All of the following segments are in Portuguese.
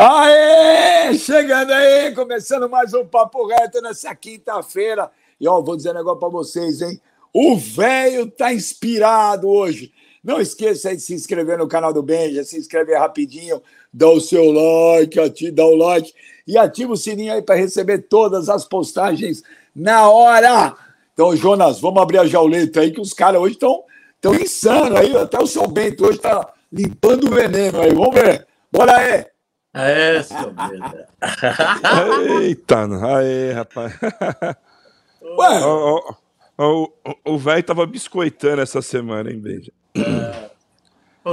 Aê! Chegando aí, começando mais um Papo Reto nessa quinta-feira. E ó, vou dizer um negócio pra vocês, hein? O velho tá inspirado hoje. Não esqueça de se inscrever no canal do Benja, se inscrever rapidinho, dá o seu like, ativa, dá o like e ativa o sininho aí para receber todas as postagens na hora. Então, Jonas, vamos abrir a jauleta aí, que os caras hoje estão tão insanos aí. Até o seu Bento hoje tá limpando o veneno aí. Vamos ver. Bora aí. É, seu Bento. Eita, aí, rapaz. Ué. O, o, o velho tava biscoitando essa semana, hein, Beija? É.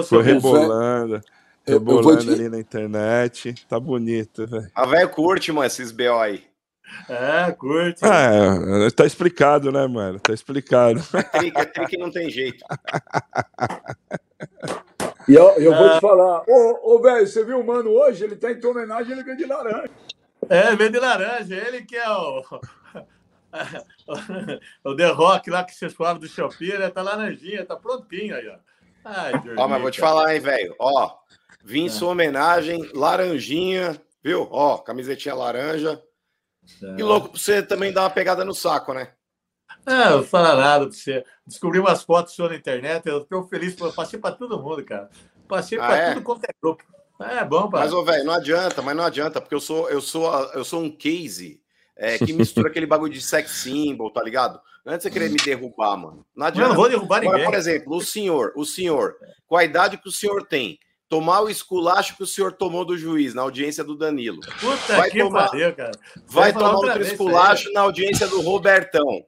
Foi rebolando. Rebolando te... ali na internet. Tá bonito, velho. A velho curte, mano, esses BO aí. É, curte. É, tá explicado, né, mano? Tá explicado. É trick, é trick não tem jeito. E eu, eu vou te falar, ô, ô velho, você viu o mano hoje? Ele tá em tua homenagem, ele vem de laranja. É, vem de laranja, ele que é o. o The Rock lá que vocês falaram do Shopee, ele tá laranjinha, tá prontinho aí, ó. Ai, ó, mas vou te falar, hein, velho. Ó, vim em é. sua homenagem, laranjinha, viu? Ó, camisetinha laranja. É. E louco pra você também dar uma pegada no saco, né? É, não fala nada pra você. Descobri umas fotos suas na internet, eu tô feliz, passei pra todo mundo, cara. Passei ah, pra é? tudo quanto é grupo. É bom, pai. Mas, ô, velho, não adianta, mas não adianta, porque eu sou, eu sou, eu sou um case é, que mistura aquele bagulho de sex symbol, tá ligado? Antes de você querer me derrubar, mano. Não adianta. Eu não vou derrubar ninguém. Agora, por exemplo, o senhor, o senhor, com a idade que o senhor tem, tomar o esculacho que o senhor tomou do juiz na audiência do Danilo. Puta vai que tomar, pariu, cara. Vai, vai tomar outro esculacho na audiência do Robertão.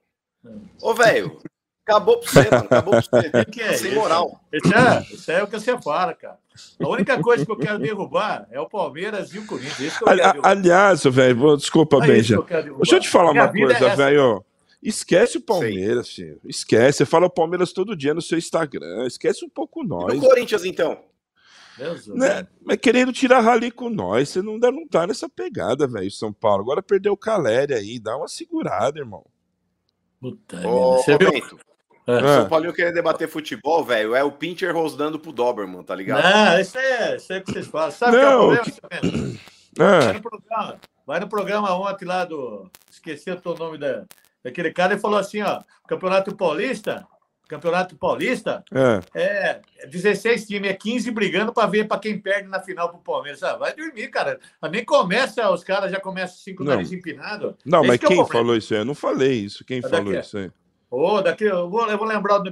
Ô, velho, acabou pra você, mano. Acabou pra você. Que é Sem moral. Isso é, isso é o que você fala, cara. A única coisa que eu quero derrubar é o Palmeiras e o Corinthians. aliás, velho, desculpa, é Benja. Deixa eu te falar uma coisa, é velho. Esquece o Palmeiras, filho. Esquece. Você fala o Palmeiras todo dia no seu Instagram. Esquece um pouco nós. E o Corinthians, então? Né? Mas querendo tirar rali com nós, você não, não tá nessa pegada, velho, São Paulo. Agora perdeu o Caleri aí, dá uma segurada, irmão. Puta, Ô, você viu? É. São Paulo querer debater futebol, velho, é o Pincher rosnando pro Doberman, tá ligado? Não, isso é, isso é o que vocês falam. Sabe o que é o problema, que... é. vai, no programa, vai no programa ontem lá do. Esqueci o nome da, daquele cara e falou assim: ó, Campeonato Paulista Campeonato Paulista, é. é 16 times, é 15 brigando para ver para quem perde na final pro Palmeiras. Ah, vai dormir, cara. Nem começa, os caras já começam cinco não. nariz empinado. Não, Esse mas é quem é falou isso aí? Eu não falei isso. Quem é falou daqui, isso aí? Oh, daqui, eu, vou, eu vou lembrar do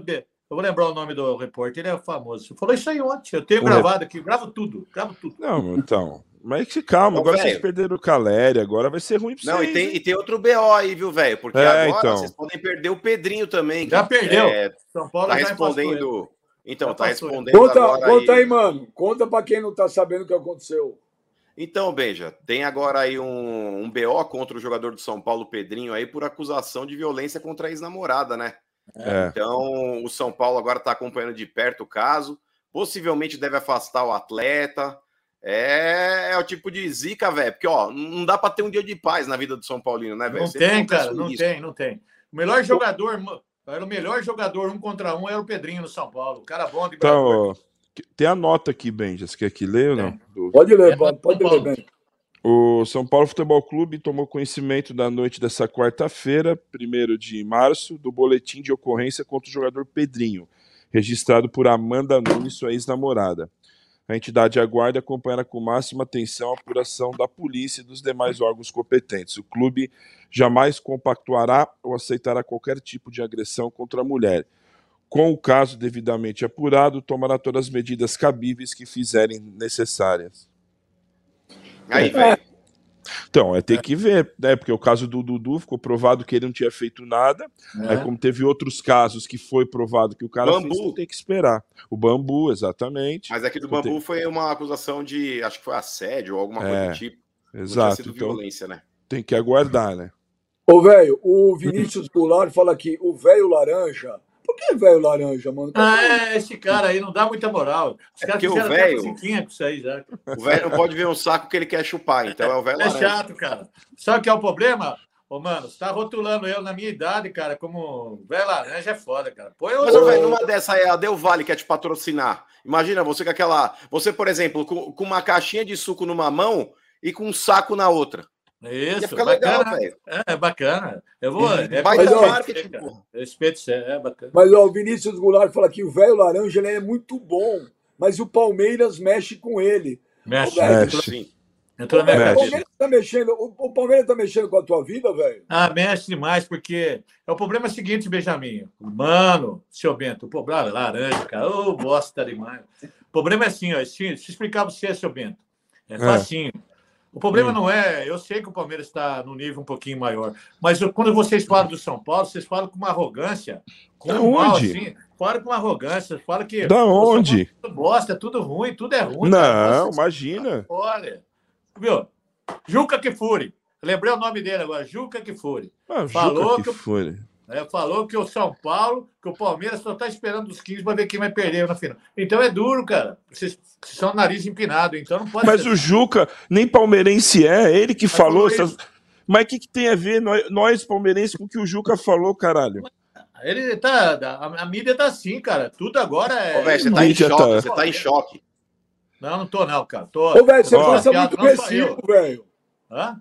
eu vou lembrar o nome do repórter, ele é famoso. Falou isso aí ontem. Eu tenho o gravado rep... aqui, gravo tudo, gravo tudo. Não, então. Mas que calma, agora véio. vocês perderam o Caleri, agora vai ser ruim pra Não, vocês. e tem, e tem outro BO aí, viu, velho? Porque é, agora então. vocês podem perder o Pedrinho também. Já perdeu. É, São Paulo tá respondendo. Então, já tá respondendo. Conta, agora conta aí. aí, mano. Conta pra quem não tá sabendo o que aconteceu. Então, Benja, tem agora aí um, um BO contra o jogador do São Paulo, Pedrinho, aí, por acusação de violência contra a ex-namorada, né? É. Então, o São Paulo agora está acompanhando de perto o caso. Possivelmente deve afastar o atleta. É, é o tipo de zica, velho. Porque, ó, não dá para ter um dia de paz na vida do São Paulino, né, velho? Não tem, cara, não isso. tem, não tem. O melhor jogador, era o melhor jogador um contra um, era o Pedrinho no São Paulo. O cara bom de Então, tem a nota aqui, Ben. Você quer que ler ou não? Pode ler, é, pode, pode ler, Ben. O São Paulo Futebol Clube tomou conhecimento da noite dessa quarta-feira, 1 de março, do boletim de ocorrência contra o jogador Pedrinho, registrado por Amanda Nunes, sua ex-namorada. A entidade aguarda acompanhar com máxima atenção a apuração da polícia e dos demais órgãos competentes. O clube jamais compactuará ou aceitará qualquer tipo de agressão contra a mulher. Com o caso devidamente apurado, tomará todas as medidas cabíveis que fizerem necessárias. Aí, velho. Então, é ter que ver, né? Porque o caso do Dudu ficou provado que ele não tinha feito nada. É. Aí, como teve outros casos que foi provado que o cara bambu. fez, tem que esperar. O bambu, exatamente. Mas aqui do bambu tem... foi uma acusação de, acho que foi assédio ou alguma coisa é, do tipo. Exato. Então, violência, né? Tem que aguardar, né? Ô, velho, o Vinícius Goulart fala aqui, o velho laranja que velho laranja, mano? Ah, é, esse cara aí não dá muita moral. Os é caras que o velho. Com isso aí O velho não pode ver um saco que ele quer chupar, então é o velho é laranja. É chato, cara. Sabe o que é o problema? Ô, mano, você tá rotulando eu na minha idade, cara, como velho laranja é foda, cara. Põe Mas, velho, numa dessa aí, a Del Vale quer te patrocinar. Imagina você com aquela. Você, por exemplo, com, com uma caixinha de suco numa mão e com um saco na outra. Isso, fica bacana, legal, É, é, bacana. Eu vou. É, mas, ó, marketing, Respeito, é bacana. Mas ó, o Vinícius Goulart fala que o velho laranja ele é muito bom, mas o Palmeiras mexe com ele. Mexe, mexe. Sim. Entrou na minha o Palmeiras tá mexendo, o Palmeiras tá mexendo com a tua vida, velho? Ah, mexe demais, porque é o problema é o seguinte, Benjamin. Mano, seu Bento, o problema laranja, cara. Ô, oh, bosta demais. O problema é assim, ó. Se, se explicar pra você, seu Bento. É, é. O problema hum. não é, eu sei que o Palmeiras está no nível um pouquinho maior, mas quando vocês falam do São Paulo, vocês falam com uma arrogância, com da um mal, assim, falam com uma arrogância, falam que da onde? É tudo bosta, é tudo ruim, tudo é ruim. Não, cara. imagina. Olha, Viu? Juca Kifuri. Lembrei o nome dele agora, Juca Kifuri. Ah, falou Juca Kifuri. Que, é, falou que o São Paulo, que o Palmeiras só está esperando os 15 para ver quem vai perder na final. Então é duro, cara. Vocês, são nariz empinado, então não pode. Mas ser... o Juca nem palmeirense é, ele que Mas falou. Essas... Mas o que, que, tem a ver nós, nós palmeirenses com o que o Juca falou, caralho? Ele tá. A, a mídia tá assim, cara. Tudo agora é. Ô, véio, você, tá em choque, tá... você tá em choque. Não, não tô, não, cara. Tô, Ô, velho, você passa muito recibo, velho. Hã?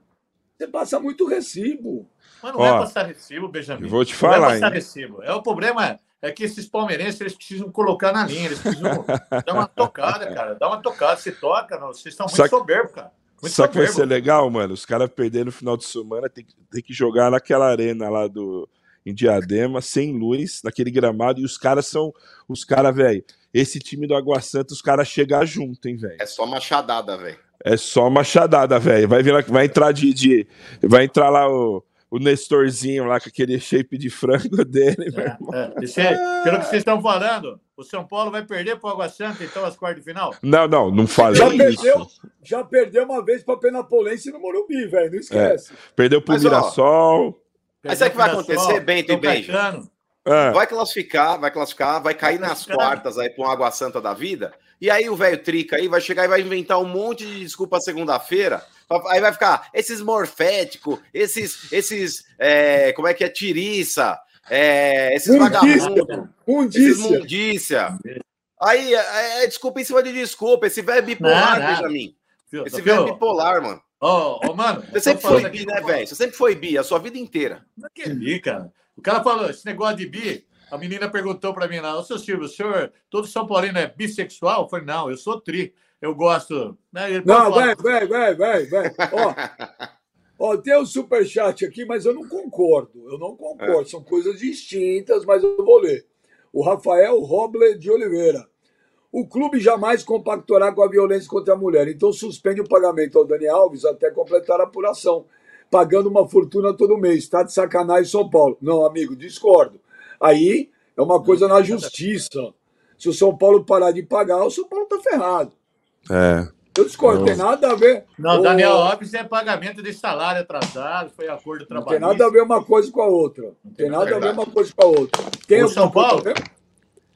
Você passa muito recibo. Mas não é Ó, é passar recibo, Benjamin. Eu vou te falar. Não é passar hein? recibo. É, o problema é que esses palmeirenses eles precisam colocar na linha, eles precisam dar uma tocada, cara. Dá uma tocada. Se toca, não. vocês estão muito Sac... soberbos, cara. Muito Só que vai ser legal, mano. Os caras perderam no final de semana, tem, tem que jogar naquela arena lá do em Diadema, sem luz, naquele gramado, e os caras são. Os caras, velho esse time do Água Santa, os caras chegar junto, hein, velho? É só machadada, velho. É só machadada, velho. Vai, vir, vai entrar de, de. Vai entrar lá o, o Nestorzinho lá com aquele shape de frango dele, é, é. Esse, pelo que vocês estão falando, o São Paulo vai perder para o Água Santa, então, as quartas de final? Não, não, não falei já isso. Perdeu, já perdeu uma vez para Penapolense no Morumbi, velho. Não esquece. É. Perdeu para o Mirassol. Mas sabe o que vai acontecer, Bento e Benjo? É. Vai classificar, vai classificar, vai cair vai nas quartas aí com Água Santa da vida. E aí o velho Trica aí vai chegar e vai inventar um monte de desculpa segunda-feira. Aí vai ficar esses morféticos, esses, esses, é, como é que é, tiriça, é, esses vagabundos, esses mundícia. Aí é, é, desculpa em cima de desculpa, esse velho bipolar, não, não. Benjamin. Esse velho bipolar, mano. Ô, oh, oh, mano. Você sempre foi bi, né, velho? Você sempre foi bi, a sua vida inteira. Não é que bi, cara. O cara falou, esse negócio de bi, a menina perguntou para mim lá, ô seu Silvio, o senhor, todo São Paulino é bissexual? Eu falei, não, eu sou tri. Eu gosto. Né? Não, vai, vai, vai, vai, vai. Ó, ó, tem o um superchat aqui, mas eu não concordo. Eu não concordo. É. São coisas distintas, mas eu vou ler. O Rafael Roble de Oliveira. O clube jamais compactará com a violência contra a mulher, então suspende o pagamento ao Dani Alves até completar a apuração pagando uma fortuna todo mês. Está de sacanagem São Paulo. Não, amigo, discordo. Aí é uma coisa na justiça. Se o São Paulo parar de pagar, o São Paulo está ferrado. É. Eu discordo, não tem nada a ver. Não, Daniel Alves é pagamento de salário atrasado, foi acordo trabalhista. Não tem nada a ver uma coisa com a outra. Não tem nada a ver uma coisa com a outra. Tem o São Paulo?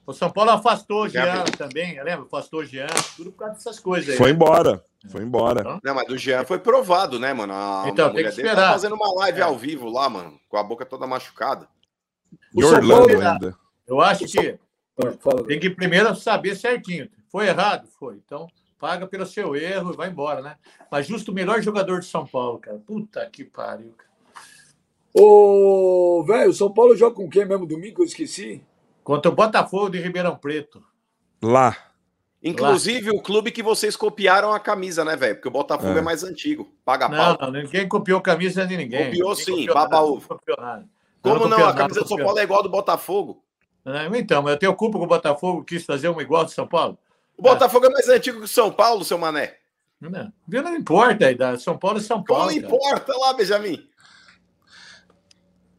O São Paulo afastou o Jean também, lembra? Afastou o Jean, tudo por causa dessas coisas aí. Foi embora. Foi embora. Não, mas do Jean foi provado, né, mano? A, então, tem que esperar. Tá fazendo uma live é. ao vivo lá, mano, com a boca toda machucada. E Orlando ainda. Eu acho que tem que primeiro saber certinho. Foi errado? Foi. Então, paga pelo seu erro e vai embora, né? Mas justo o melhor jogador de São Paulo, cara. Puta que pariu, cara. Ô, velho, o São Paulo joga com quem mesmo domingo? Eu esqueci. Contra o Botafogo de Ribeirão Preto. Lá. Inclusive o clube que vocês copiaram a camisa, né, velho? Porque o Botafogo é. é, mais antigo. Paga não, pau. Não, ninguém copiou camisa de ninguém. Copiou ninguém sim, baba ovo. Como não? A camisa do São Paulo é igual do Botafogo. então, mas eu tenho culpa que o Botafogo quis fazer uma igual do São Paulo. O Botafogo é, é mais antigo que o São Paulo, seu mané. Não, não importa, São Paulo é São Paulo. Não importa lá, Benjamin.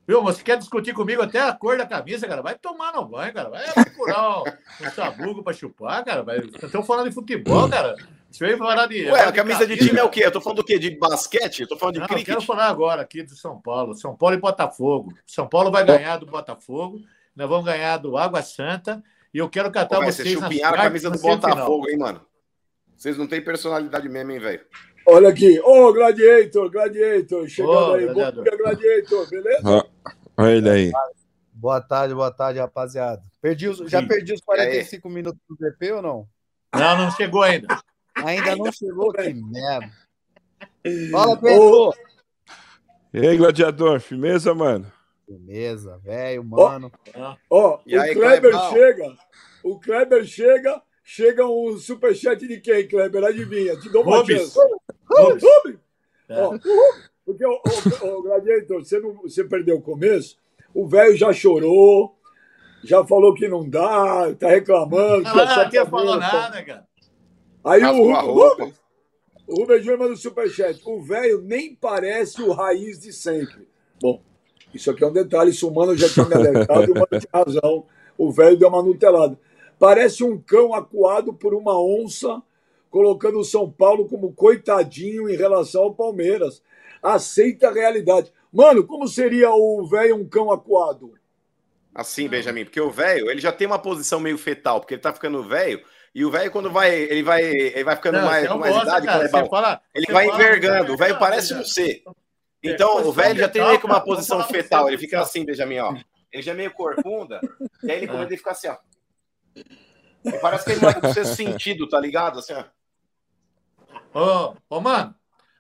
Viu? Você quer discutir comigo até a cor da camisa, cara? Vai tomar no banho, cara. Vai procurar um, um sabugo pra chupar, cara. Estão falando de futebol, cara. Você veio falar de. Ué, a camisa de, de time é o quê? Eu tô falando do quê? De basquete? Eu tô falando de Não, cricket. Eu quero falar agora aqui do São Paulo. São Paulo e Botafogo. São Paulo vai ganhar do Botafogo. Nós vamos ganhar do Água Santa. E eu quero catar Pô, vocês. Vocês chupinharam a camisa do Botafogo, hein, mano? Vocês não têm personalidade mesmo, hein, velho? Olha aqui, ô oh, Gladiator, Gladiator, chegando oh, aí. Bom dia, Gladiator, beleza? Olha ele aí. Boa tarde, boa tarde, rapaziada. Perdi os, já perdi os 45 é. minutos do DP ou não? Não, não chegou ainda. Ainda não chegou? Que merda. Fala, Pedro! E aí, gladiador, firmeza, mano? Firmeza, velho, mano. Ó, oh, oh, o aí, Kleber chega, o Kleber chega, chega um superchat de quem, Kleber? Adivinha, te dou uma Rubens. chance. Rubens. Rubens. É. Oh, porque, o, o, o Gladiator, você, não, você perdeu o começo, o velho já chorou, já falou que não dá, tá reclamando. Não, não, não falou nada, cara. Aí o Rubens, o Rubens Júnior manda o superchat. O velho nem parece o raiz de sempre. Bom, isso aqui é um detalhe. Isso o Mano já tinha me alertado e o Mano tinha razão. O velho deu uma nutelada. Parece um cão acuado por uma onça, colocando o São Paulo como coitadinho em relação ao Palmeiras. Aceita a realidade. Mano, como seria o velho um cão acuado? Assim, Benjamin, porque o velho, ele já tem uma posição meio fetal, porque ele tá ficando velho, e o velho, quando vai, ele vai, ele vai ficando não, mais, com mais idade, cara, fala, ele vai envergando. O velho parece um C. Então, o velho já tem meio que uma posição fetal. Ele fica assim, Benjamin, ó. Ele já é meio corcunda, e aí ele começa a ficar assim, ó. E parece que ele vai com sexto sentido, tá ligado? Assim, ó. Ô, ô, mano,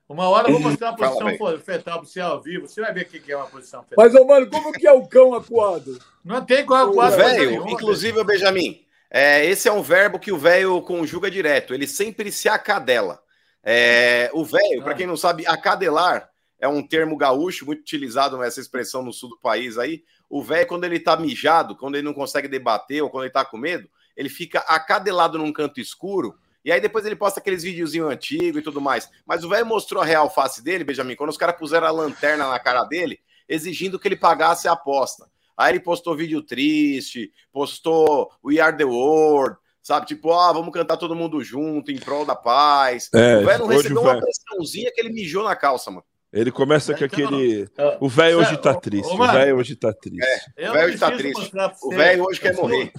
uma hora eu vou mostrar uma posição Fala, fetal para você ao vivo. Você vai ver o que é uma posição fetal. Mas, ô, mano, como que é o cão acuado? Não tem cão acuado. Velho, inclusive, o Benjamin, é, esse é um verbo que o velho conjuga direto. Ele sempre se acadela. É, o velho, para quem não sabe, acadelar é um termo gaúcho muito utilizado nessa expressão no sul do país aí. O velho, quando ele tá mijado, quando ele não consegue debater ou quando ele tá com medo, ele fica acadelado num canto escuro. E aí depois ele posta aqueles videozinhos antigos e tudo mais. Mas o velho mostrou a real face dele, Benjamin, quando os caras puseram a lanterna na cara dele, exigindo que ele pagasse a aposta. Aí ele postou vídeo triste, postou We Are the World, sabe? Tipo, ah, vamos cantar todo mundo junto em prol da paz. É, o velho não recebeu uma pressãozinha que ele mijou na calça, mano. Ele começa com aquele. O velho hoje tá triste. O velho hoje tá triste. É, o velho hoje tá triste. O velho hoje quer morrer.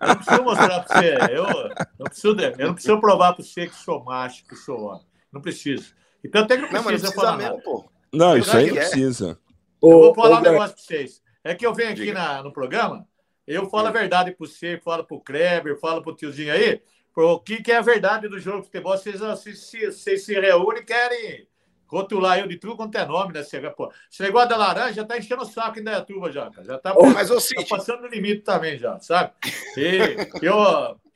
Eu não preciso mostrar pra você. Eu não preciso, eu não preciso provar pra você que sou macho, que sou homem. Não preciso. Então até que não precisa, não, falar mesmo, nada. Pô. Não, isso aí não precisa. Eu vou falar um negócio pra vocês. É que eu venho aqui na, no programa, eu falo a verdade para você, falo para o Kleber, falo para o tiozinho aí, o que, que é a verdade do jogo de futebol. Vocês, vocês, vocês se reúnem e querem rotular eu de tudo quanto é nome, né? Pô, esse negócio da laranja já tá enchendo o saco em Dayatuba já, cara. Já tá, oh, mas, tá passando no limite também já, sabe? E eu,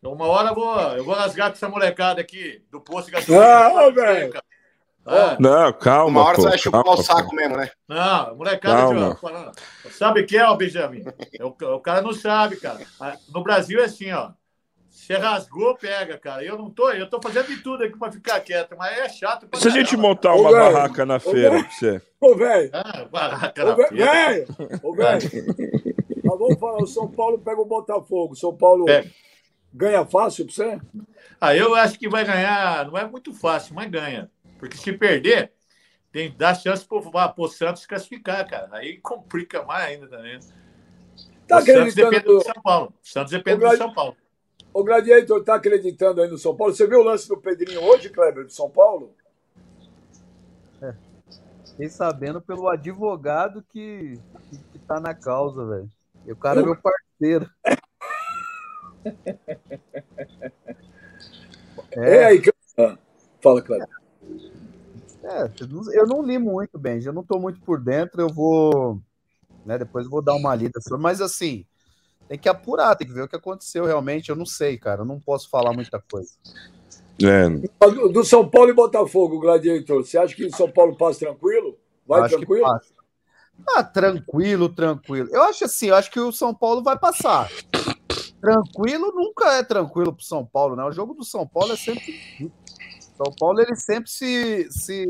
uma hora eu vou, eu vou rasgar com essa molecada aqui do posto de gasolina. Não, velho. Ah, não, calma. Uma hora pô, você vai chupar calma, o saco pô. mesmo, né? Não, molecada, de, sabe o que é, ó, Benjamin? O, o cara não sabe, cara. No Brasil é assim, ó. Você rasgou, pega, cara. Eu não tô, eu tô fazendo de tudo aqui para ficar quieto, mas é chato. Se a gente montar uma ô, barraca na feira pra você. Ô, velho. Ah, barraca na feira. Ô, velho. Nós vamos falar, o São Paulo pega o Botafogo. São Paulo pega. ganha fácil pra você? Ah, eu acho que vai ganhar, não é muito fácil, mas ganha. Porque se perder, tem dá chance para o Santos classificar, cara. Aí complica mais ainda também. Tá o Santos depende do São Paulo. O Santos depende do São Paulo. O Gladiator está acreditando aí no São Paulo. Você viu o lance do Pedrinho hoje, Kleber, do São Paulo? É. Fiquei sabendo pelo advogado que, que, tá na causa, velho. E o cara é meu parceiro. é, é aí, fala, Kleber. É, eu não li muito, bem, eu não estou muito por dentro, eu vou. Né, depois eu vou dar uma lida sobre, mas assim, tem que apurar, tem que ver o que aconteceu realmente. Eu não sei, cara, eu não posso falar muita coisa. É. Do, do São Paulo e Botafogo, Gladiator, você acha que o São Paulo passa tranquilo? Vai acho tranquilo? Ah, tranquilo, tranquilo. Eu acho assim, eu acho que o São Paulo vai passar. Tranquilo nunca é tranquilo pro São Paulo, né? O jogo do São Paulo é sempre são Paulo ele sempre se, se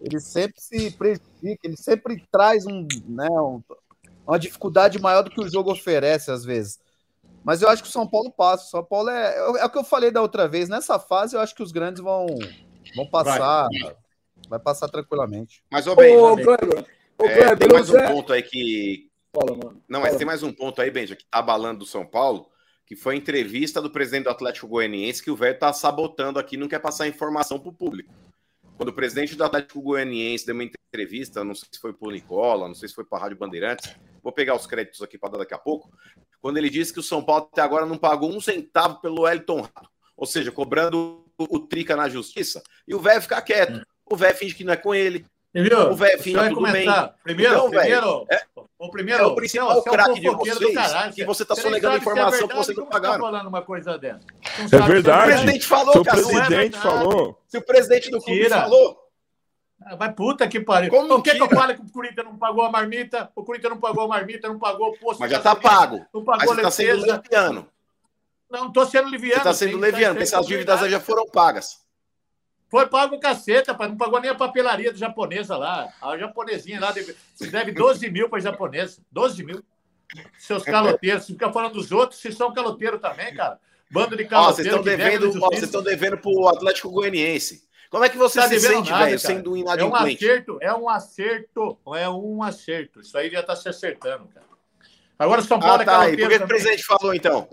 ele sempre se prejudica, ele sempre traz um, né, um, uma dificuldade maior do que o jogo oferece às vezes. Mas eu acho que o São Paulo passa. O São Paulo é, é o que eu falei da outra vez. Nessa fase, eu acho que os grandes vão, vão passar. Vai, vai passar tranquilamente. Mas, ô, bem, ô, Kleber, ô, é, tem mais um ponto aí que. Fala, mano. Não, mas Fala. tem mais um ponto aí, Benja, que tá abalando do São Paulo que foi a entrevista do presidente do Atlético Goianiense que o velho tá sabotando aqui, não quer passar informação para o público. quando o presidente do Atlético Goianiense deu uma entrevista, não sei se foi para o Nicola, não sei se foi para a Rádio Bandeirantes, vou pegar os créditos aqui para dar daqui a pouco, quando ele disse que o São Paulo até agora não pagou um centavo pelo Elton Rato, ou seja, cobrando o Trica na justiça, e o velho fica quieto. O velho finge que não é com ele, Viu? O velho finge tudo começar. bem. Primeiro, então, primeiro, é, o primeiro, é o principal é craque de vocês caralho, que você está sonegando informação que, é você não pagaram. Tá falando uma coisa dessa. É verdade. O presidente falou, Seu cara. presidente é falou. Se o presidente do clube falou. Ah, vai puta que pariu. Como Por que, que eu falo que o Corinthians não pagou a marmita? O Corinthians não pagou a marmita, não pagou o posto. Mas já tá pago. Não pagou Mas você está sendo leviano. Não, não tô sendo leviano. Você está sendo leviano, porque essas dívidas já foram pagas. Foi pago o caceta, não pagou nem a papelaria do japonesa lá. A japonesinha lá deve, deve 12 mil para japonesa. 12 mil. Seus caloteiros. Você fica falando dos outros, vocês são caloteiros também, cara. Bando de caloteiros. Vocês estão devendo, vocês estão devendo para o Atlético Goianiense. Como é que você tá se sente, nada, velho, sendo um inadimplente? É um acerto, é um acerto, é um acerto. Isso aí já está se acertando, cara. Agora São Paulo ah, é tá, é Por que, que, o presidente falou, então?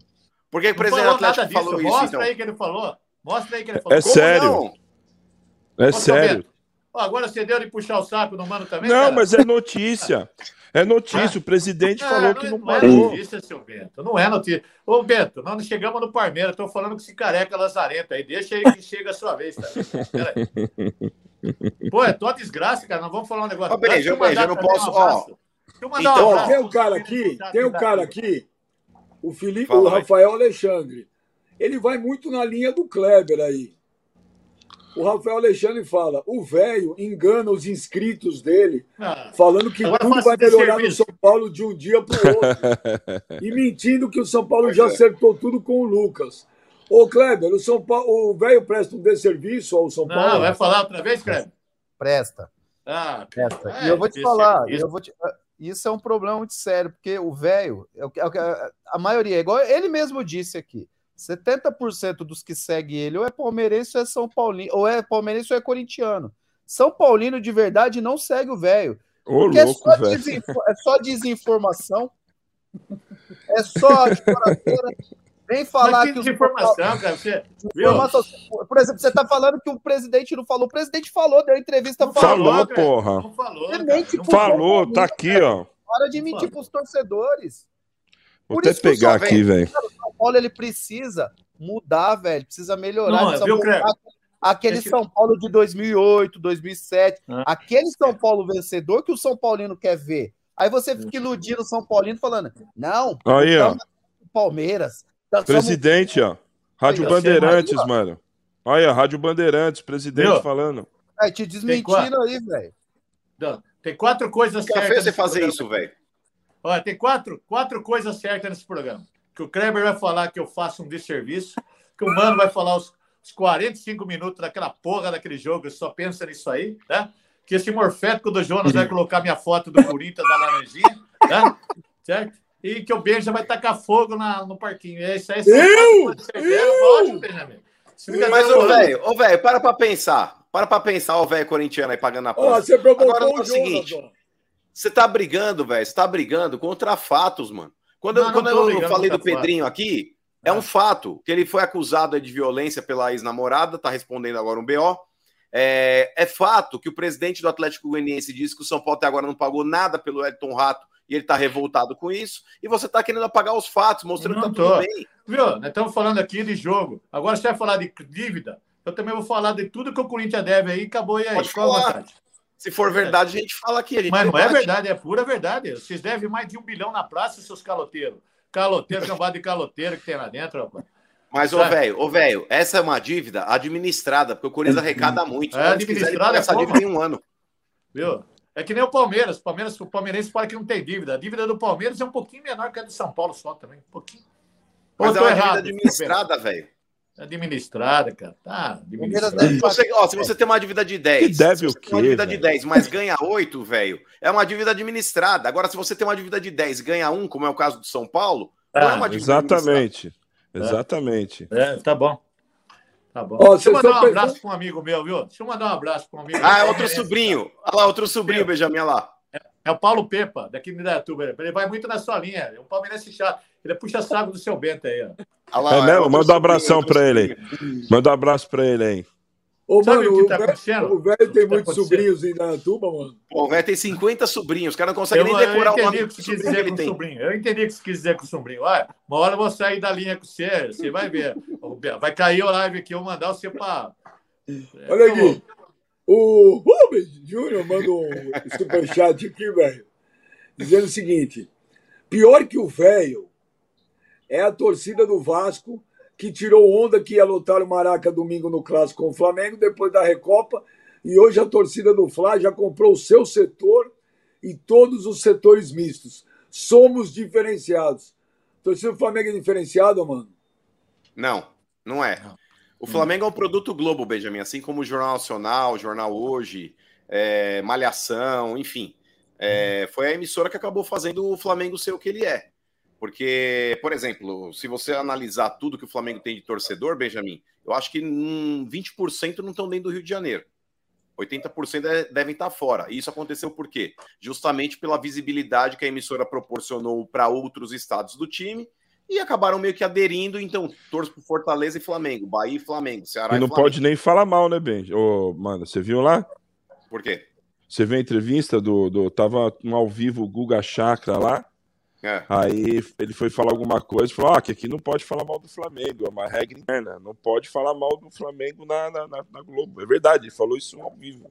Por que, que o presidente Atlético falou isso, Mostra então? aí que ele falou. Mostra aí que ele falou. É Como sério. Não? É sério. agora você deu de puxar o saco no mano também? Não, cara? mas é notícia. É notícia. É? O presidente é, falou não, que não, não pagou. Não é notícia, seu Bento. Não é notícia. Ô, Bento, nós não chegamos no Parmeira. Estou falando com esse careca lazarento aí. Deixa aí que chega a sua vez. Tá? Pô, é tua desgraça, cara. Nós vamos falar um negócio. Ô, beijo, eu, beijo, eu não posso. Ó, então, um tem um cara aqui, tem um cara aqui, o Felipe, Fala, o Rafael Alexandre. Ele vai muito na linha do Kleber aí. O Rafael Alexandre fala: o velho engana os inscritos dele, ah, falando que tudo vai melhorar no São Paulo de um dia para o outro. e mentindo que o São Paulo pois já é. acertou tudo com o Lucas. Ô, Kleber, o São Paulo, o velho presta um desserviço ao São Paulo. Não, vai falar outra vez, Kleber? Presta. Ah, presta. É, e eu vou te falar, eu vou te, isso é um problema muito sério, porque o velho, é é a maioria, igual ele mesmo disse aqui, 70% dos que seguem ele ou é palmeirense ou é São Paulino, ou é palmeirense ou é corintiano. São Paulino de verdade não segue o velho. Porque é louco, é, só desinfo... é só desinformação. É só Vem falar que. Desinformação, Paulo... cara. Você... Informação... Por exemplo, você está falando que o presidente não falou. O presidente falou, deu entrevista falou. Falou, porra. Não falou. Não falou, tá aqui, ó. Para de mentir para os torcedores. Vou Por até pegar aqui, velho. Paulo ele precisa mudar, velho. Precisa melhorar. Não, precisa viu, aquele Esse... São Paulo de 2008, 2007. Ah. Aquele São Paulo vencedor que o São Paulino quer ver. Aí você fica iludindo o São Paulino falando, não, aí, ó. Palmeiras. Presidente, ó. Rádio Bandeirantes, aí, mano. Olha, Rádio Bandeirantes, presidente Viu? falando. É, te desmentindo aí, velho. Tem quatro coisas que fez você fazer isso, velho. Olha, tem quatro, quatro coisas certas nesse programa. Que o Kleber vai falar que eu faço um desserviço, que o Mano vai falar os, os 45 minutos daquela porra daquele jogo, eu só pensa nisso aí, né? Que esse morfético do Jonas vai colocar minha foto do Corinthians da laranjinha, né? Certo? E que o Benja vai tacar fogo na, no parquinho. É isso aí. Eu? eu? Benjamin. Mas, ô, velho, ô, velho, para pra pensar. Para pra pensar, o velho corintiano aí pagando a porta. Oh, você Agora, é o seguinte. Ó. Você tá brigando, velho. Você tá brigando contra fatos, mano. Quando, não, eu, quando eu falei do Pedrinho aqui, é. é. um fato que ele foi acusado de violência pela ex-namorada, tá respondendo agora um BO. É, é, fato que o presidente do Atlético Goianiense disse que o São Paulo até agora não pagou nada pelo Elton Rato e ele tá revoltado com isso. E você tá querendo apagar os fatos, mostrando que tá tudo bem. Viu? Nós estamos falando aqui de jogo. Agora você vai falar de dívida. Eu também vou falar de tudo que o Corinthians deve aí. Acabou e aí. Pode Qual falar. Se for verdade, a gente fala aqui. Mas não é verdade, é pura verdade. Vocês devem mais de um bilhão na praça, seus caloteiros. Caloteiro, cambado de caloteiro que tem lá dentro, rapaz. Mas, ô, velho, ô, velho, essa é uma dívida administrada, porque o Corinthians arrecada muito. É, administrada essa dívida em um ano. Viu? É que nem o Palmeiras. O, Palmeiras, o palmeirense fala que não tem dívida. A dívida do Palmeiras é um pouquinho menor que a do São Paulo só também. Um pouquinho. Mas é uma errado, dívida administrada, velho. Administrada, cara. Tá, administrada. Você, ó, se você tem uma dívida de 10, que deve o quê, uma dívida véio? de 10, mas ganha 8, velho, é uma dívida administrada. Agora, se você tem uma dívida de 10 e ganha 1, como é o caso do São Paulo, ah, não é uma dívida Exatamente. Exatamente. É, tá bom. Tá bom. Ó, Deixa eu mandar um abraço para um amigo meu, viu? Deixa eu mandar um abraço para um amigo Ah, é outro sobrinho. Olha lá, outro sobrinho, Benjamin, lá. É, é, o Paulo Pepa, daqui de Indaiatuba. Ele vai muito na sua linha. É um palmeirense chato. Ele puxa saco do seu Bento aí, ó. Lá, é mesmo? Manda um abração para ele. Manda um abraço para ele aí. Ô, Sabe mano, o que tá acontecendo? O velho tem tá muitos sobrinhos em Dayatuba, mano. Pô, o velho tem 50 sobrinhos, os caras não conseguem nem decorar o nome do sobrinho que ele tem. Sobrinho. Eu entendi o que você quis dizer com o sobrinho. Olha, uma hora eu vou sair da linha com você, você vai ver. Vai cair o live aqui, eu vou mandar você para... É, Olha aqui, o Rubens Júnior manda um superchat aqui, velho, dizendo o seguinte, pior que o velho é a torcida do Vasco que tirou onda que ia lutar o Maraca domingo no Clássico com o Flamengo, depois da Recopa. E hoje a torcida do Fla já comprou o seu setor e todos os setores mistos. Somos diferenciados. A torcida do Flamengo é diferenciada, mano? Não, não é. O Flamengo é um produto Globo, Benjamin, assim como o Jornal Nacional, o Jornal Hoje, é, Malhação, enfim. É, foi a emissora que acabou fazendo o Flamengo ser o que ele é. Porque, por exemplo, se você analisar tudo que o Flamengo tem de torcedor, Benjamin, eu acho que hum, 20% não estão dentro do Rio de Janeiro. 80% é, devem estar fora. E isso aconteceu por quê? Justamente pela visibilidade que a emissora proporcionou para outros estados do time e acabaram meio que aderindo. Então, torço por Fortaleza e Flamengo, Bahia e Flamengo, Ceará e não Flamengo. pode nem falar mal, né, Ben? Ô, mano, você viu lá? Por quê? Você viu a entrevista do, do. Tava no ao vivo o Guga Chakra lá. É. Aí ele foi falar alguma coisa, falou ah, que aqui não pode falar mal do Flamengo, é uma regra interna, não pode falar mal do Flamengo na, na, na, Globo. É verdade, ele falou isso ao vivo.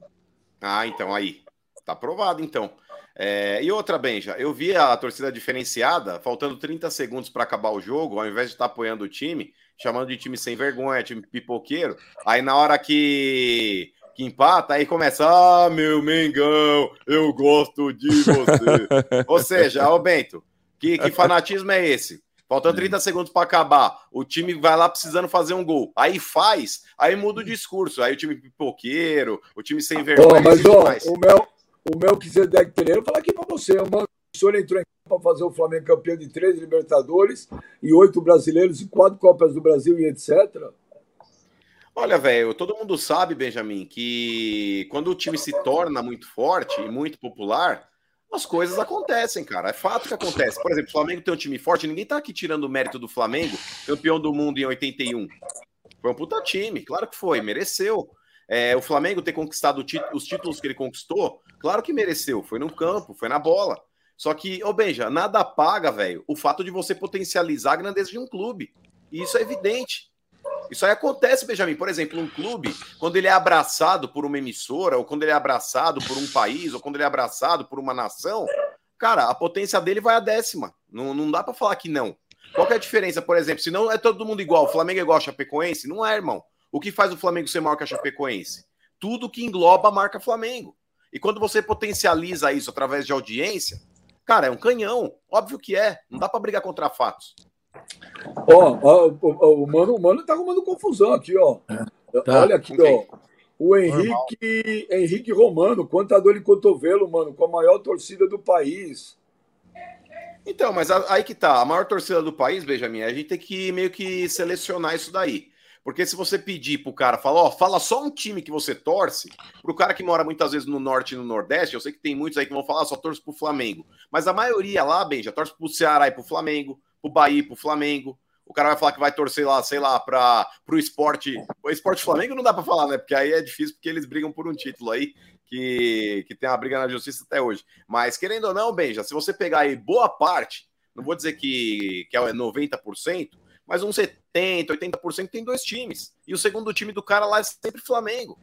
Ah, então aí. Tá aprovado, então. É, e outra, Benja, eu vi a torcida diferenciada, faltando 30 segundos para acabar o jogo, ao invés de estar tá apoiando o time, chamando de time sem vergonha, time pipoqueiro. Aí na hora que, que empata, aí começa: Ah, meu Mengão, eu gosto de você. Ou seja, ô Bento, que, que fanatismo é esse? Faltando 30 segundos para acabar, o time vai lá precisando fazer um gol. Aí faz, aí muda o discurso. Aí o time pipoqueiro, o time sem vergonha. Oh, mas ó, o meu, o meu deve querer, eu falar aqui para você. O senhor entrou em para fazer o Flamengo campeão de três Libertadores e oito brasileiros e quatro Copas do Brasil e etc. Olha, velho, todo mundo sabe, Benjamin, que quando o time se torna muito forte e muito popular, as coisas acontecem, cara. É fato que acontece. Por exemplo, o Flamengo tem um time forte, ninguém tá aqui tirando o mérito do Flamengo, campeão do mundo em 81. Foi um puta time, claro que foi, mereceu. É, o Flamengo ter conquistado os títulos que ele conquistou, claro que mereceu. Foi no campo, foi na bola. Só que, ô Benja, nada paga, velho, o fato de você potencializar a grandeza de um clube. E isso é evidente. Isso aí acontece, Benjamin. Por exemplo, um clube, quando ele é abraçado por uma emissora, ou quando ele é abraçado por um país, ou quando ele é abraçado por uma nação, cara, a potência dele vai à décima. Não, não dá para falar que não. Qual que é a diferença, por exemplo? Se não é todo mundo igual, o Flamengo é igual a Chapecoense? Não é, irmão. O que faz o Flamengo ser maior que a Chapecoense? Tudo que engloba a marca Flamengo. E quando você potencializa isso através de audiência, cara, é um canhão. Óbvio que é. Não dá para brigar contra fatos. Ó, ó, ó, o, mano, o mano tá arrumando confusão aqui, ó. É, tá. Olha aqui, ó. O Henrique, Henrique Romano, contador de cotovelo, mano, com a maior torcida do país. Então, mas aí que tá. A maior torcida do país, Benjamin, a gente tem que meio que selecionar isso daí. Porque se você pedir pro cara, falar, ó, fala só um time que você torce, pro cara que mora muitas vezes no norte e no nordeste, eu sei que tem muitos aí que vão falar, só torce pro Flamengo. Mas a maioria lá, Benja, torce pro Ceará e pro Flamengo, pro Bahia, pro Flamengo. O cara vai falar que vai torcer lá, sei lá, para o esporte. O esporte Flamengo não dá para falar, né? Porque aí é difícil, porque eles brigam por um título aí, que, que tem uma briga na justiça até hoje. Mas querendo ou não, Benja, se você pegar aí boa parte, não vou dizer que, que é 90%, mas uns 70%, 80% tem dois times. E o segundo time do cara lá é sempre Flamengo.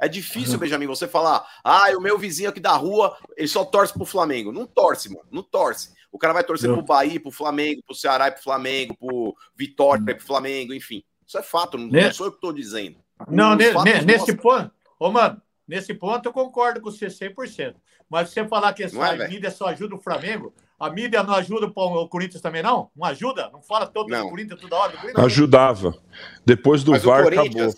É difícil, Benjamin, você falar, ah, o meu vizinho aqui da rua, ele só torce pro Flamengo. Não torce, mano, não torce. O cara vai torcer não. pro Bahia, pro Flamengo, pro Ceará e pro Flamengo, pro Vitória e pro Flamengo, enfim. Isso é fato, não, não sou eu que tô dizendo. Não, ne, ne, nesse ponto, ô, mano, nesse ponto eu concordo com você 100%. Mas você falar que essa é, mídia só ajuda o Flamengo, a mídia não ajuda o Corinthians também, não? Não ajuda? Não fala todo não. do Corinthians toda hora do Corinthians? Ajudava. Depois do Mas VAR acabou.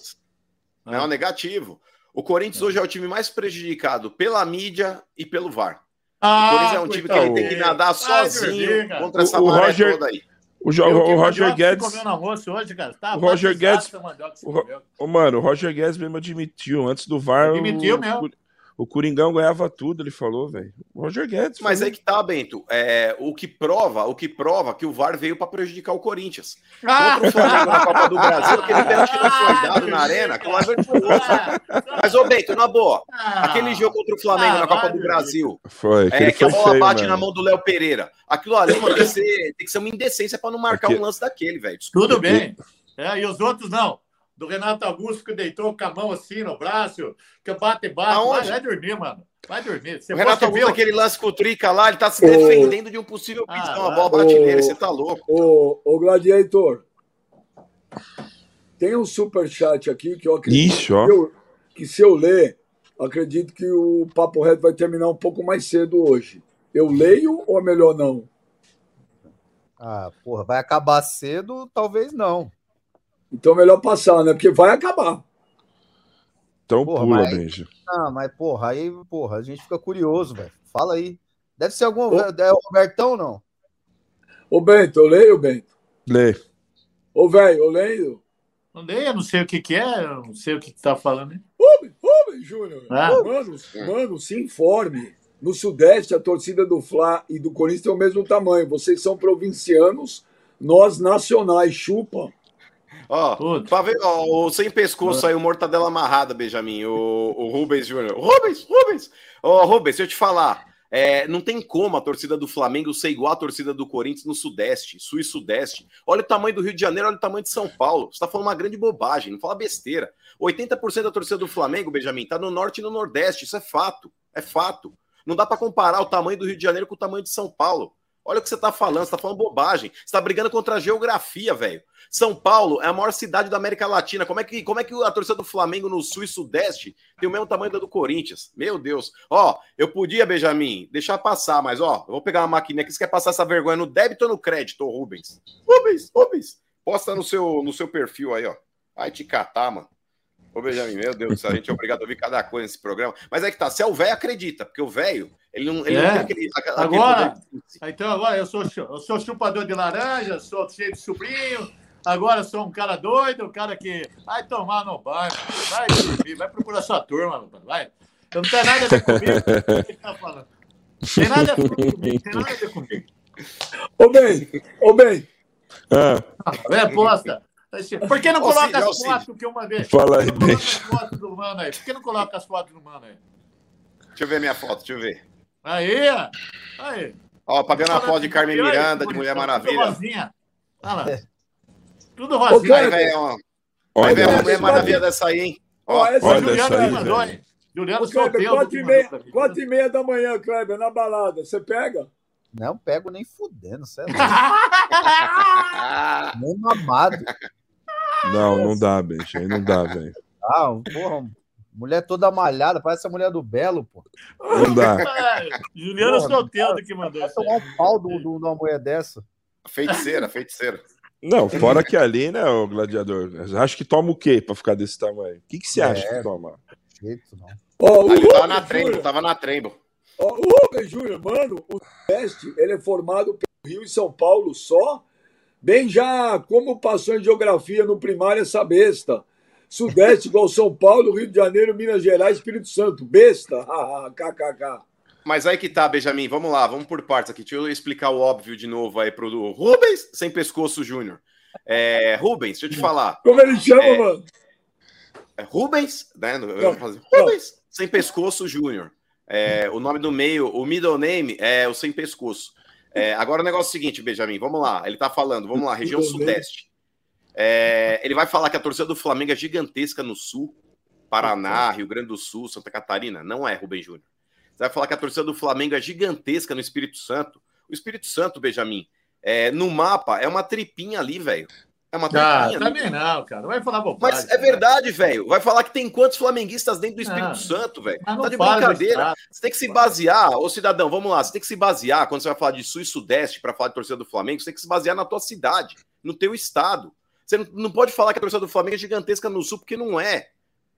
Não, negativo. O Corinthians hoje é o time mais prejudicado pela mídia e pelo VAR. Ah, o Corinthians é um time que ele tem que nadar sozinho contra essa o, maré Roger, toda aí. O, jo, o Roger Guedes. Hoje, tá, o Roger Guedes. O, o, mano, o Roger Guedes mesmo admitiu antes do VAR. Admitiu o, mesmo. O Coringão ganhava tudo, ele falou, velho. Roger Guedes. Mas aí que tá, Bento. É, o que prova, o que prova que o VAR veio para prejudicar o Corinthians. Ah! Contra o Flamengo na Copa do Brasil, aquele pênalti não foi dado na arena, que o Mas, ô Bento, na boa, ah! aquele jogo contra o Flamengo na Copa do Brasil. Foi. É, que a bola feio, bate mano. na mão do Léo Pereira. Aquilo ali, mano, tem que ser, tem que ser uma indecência para não marcar Aqui... um lance daquele, velho. Tudo bem. É, e os outros não do Renato Augusto que deitou com a mão assim no braço, que bate, bate. Vai, vai dormir, mano. Vai dormir. Você o Renato Augusto, aquele lance com o Trica lá, ele tá se defendendo de um possível ah, pisão. a bola bate nele, você tá louco. Ô, ô Gladiator, tem um superchat aqui que eu acredito Ixi. Que, eu, que se eu ler, acredito que o Papo Reto vai terminar um pouco mais cedo hoje. Eu leio ou é melhor não? Ah, porra, vai acabar cedo? Talvez não. Então é melhor passar, né? Porque vai acabar. Então porra, pula, mas... Benji. Ah, mas porra, aí, porra, a gente fica curioso, velho. Fala aí. Deve ser algum. Ô... É o Robertão, não? Ô, Bento, eu leio, Bento? Lê. Ô, velho, eu leio. Não leio, eu não sei o que, que é, eu não sei o que, que tá falando. Hein? Rubem, Rubem, Júnior. Ah. Mano, mano, se informe. No Sudeste, a torcida do Fla e do Corinthians tem o mesmo tamanho. Vocês são provincianos, nós nacionais. Chupa. Ó, pra ver, ó, o sem pescoço aí, o mortadela amarrada, Benjamin, o, o Rubens Júnior. Rubens, Rubens! Ó, Rubens, deixa eu te falar. É, não tem como a torcida do Flamengo ser igual à torcida do Corinthians no Sudeste, Sul e Sudeste. Olha o tamanho do Rio de Janeiro, olha o tamanho de São Paulo. Você tá falando uma grande bobagem, não fala besteira. 80% da torcida do Flamengo, Benjamin, tá no Norte e no Nordeste. Isso é fato. É fato. Não dá para comparar o tamanho do Rio de Janeiro com o tamanho de São Paulo. Olha o que você tá falando, você tá falando bobagem. Você tá brigando contra a geografia, velho. São Paulo é a maior cidade da América Latina. Como é que, como é que a torcida do Flamengo no Sul e Sudeste tem o mesmo tamanho da do Corinthians? Meu Deus. Ó, eu podia, Benjamin, deixar passar, mas ó, eu vou pegar uma maquininha aqui. Você quer passar essa vergonha no débito ou no crédito, Rubens? Rubens, Rubens. Posta no seu, no seu perfil aí, ó. Vai te catar, mano. Ô, Benjamin, meu Deus, a gente é obrigado a ouvir cada coisa nesse programa. Mas é que tá, se é o velho, acredita, porque o velho, ele não, ele é. não tem aquele. Agora, aquele... então agora eu sou, eu sou chupador de laranja, sou cheio de sobrinho, agora sou um cara doido, um cara que vai tomar no banho, vai dormir, vai procurar sua turma, vai. Não tem nada a ver comigo. O que tá falando? Tem nada a ver comigo, tem nada a ver comigo. Ô, bem, ô, bem. Ah. É, posta. Por que não coloca as fotos que eu mandei? Fala aí, deixa. do mano aí. Por que não coloca as fotos do mano aí? Deixa eu ver minha foto, deixa eu ver. Aí, aí. Ó, pagando a foto de Carmen Miranda, de Mulher Maravilha. Tudo rosinha. Olha lá. Tudo rosinha. Aí, velho, ó. Vai ver uma Mulher Maravilha dessa aí, hein? Ó, essa olha Juliana aí, mandou, hein? Juliana Kleber, quatro, e meia, quatro e meia da manhã, Kleber, na balada. Você pega? Não pego nem fudendo, você é Nem mamado. Não, não dá, bicho. Aí não dá, velho. Ah, porra, mulher toda malhada, parece a mulher do Belo, pô. Não dá. Juliana Solteiro que mandou. Vai tomar um pau de uma mulher dessa. Feiticeira, feiticeira. Não, fora que ali, né, o gladiador? Acho que toma o quê pra ficar desse tamanho? O que, que você é, acha que toma? Jeito, não. Oh, ele tava na Trembo, tava na Trembo. Oh, o Rubem Júnior, mano, o teste ele é formado pelo Rio e São Paulo só Bem já como passou em geografia no primário essa besta. Sudeste igual São Paulo, Rio de Janeiro, Minas Gerais, Espírito Santo. Besta. KKK. Mas aí que tá, Benjamin. Vamos lá, vamos por partes aqui. Deixa eu explicar o óbvio de novo aí pro Rubens sem pescoço Júnior. É, Rubens, deixa eu te falar. Como ele chama, é, mano? É Rubens, né? Não, Rubens sem pescoço Júnior. É, o nome do meio, o middle name é o sem pescoço. É, agora o negócio é o seguinte, Benjamin, vamos lá. Ele tá falando, vamos lá, região sudeste. É, ele vai falar que a torcida do Flamengo é gigantesca no sul, Paraná, Rio Grande do Sul, Santa Catarina. Não é, Rubem Júnior. Você vai falar que a torcida do Flamengo é gigantesca no Espírito Santo. O Espírito Santo, Benjamin, é, no mapa é uma tripinha ali, velho. É uma ah, também não, cara. Vai falar bobagem. Mas é verdade, velho. Vai falar que tem quantos flamenguistas dentro do Espírito ah, Santo, velho. Tá de brincadeira. Você tem que se basear, ô cidadão, vamos lá. Você tem que se basear, quando você vai falar de Sul e Sudeste para falar de torcida do Flamengo, você tem que se basear na tua cidade, no teu estado. Você não, não pode falar que a torcida do Flamengo é gigantesca no Sul, porque não é.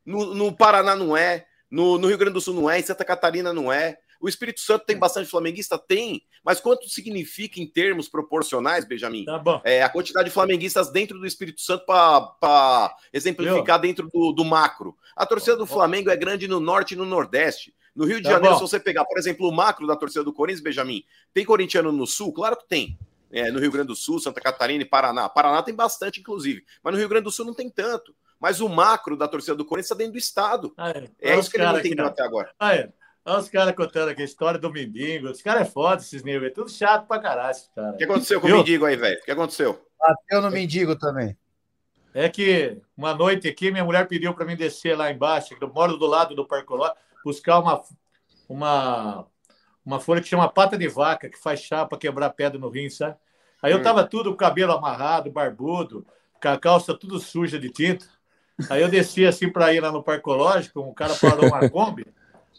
No, no Paraná não é. No, no Rio Grande do Sul não é. Em Santa Catarina não é. O Espírito Santo tem bastante flamenguista? Tem. Mas quanto significa em termos proporcionais, Benjamin? Tá bom. É, a quantidade de flamenguistas dentro do Espírito Santo para exemplificar Meu. dentro do, do, macro. A torcida do Flamengo é grande no norte e no nordeste. No Rio de tá Janeiro, bom. se você pegar, por exemplo, o macro da torcida do Corinthians, Benjamin, tem corintiano no Sul? Claro que tem. É, no Rio Grande do Sul, Santa Catarina e Paraná. Paraná tem bastante, inclusive. Mas no Rio Grande do Sul não tem tanto. Mas o macro da torcida do Corinthians está dentro do Estado. Ah, é. é isso que ele não entendeu até agora. Ah, é. Olha os caras contando aqui a história do mendigo. Os caras é foda, esses níveis. É tudo chato pra caralho, cara. O que aconteceu com o mendigo aí, velho? O que aconteceu? Bateu no mendigo também. É que uma noite aqui, minha mulher pediu para mim descer lá embaixo, eu moro do lado do Parcoló, buscar uma, uma, uma folha que chama pata de vaca, que faz chá para quebrar pedra no rim, sabe? Aí eu hum. tava tudo, o cabelo amarrado, barbudo, com a calça tudo suja de tinta. Aí eu desci assim para ir lá no Parque Ecológico, um cara parou uma Kombi,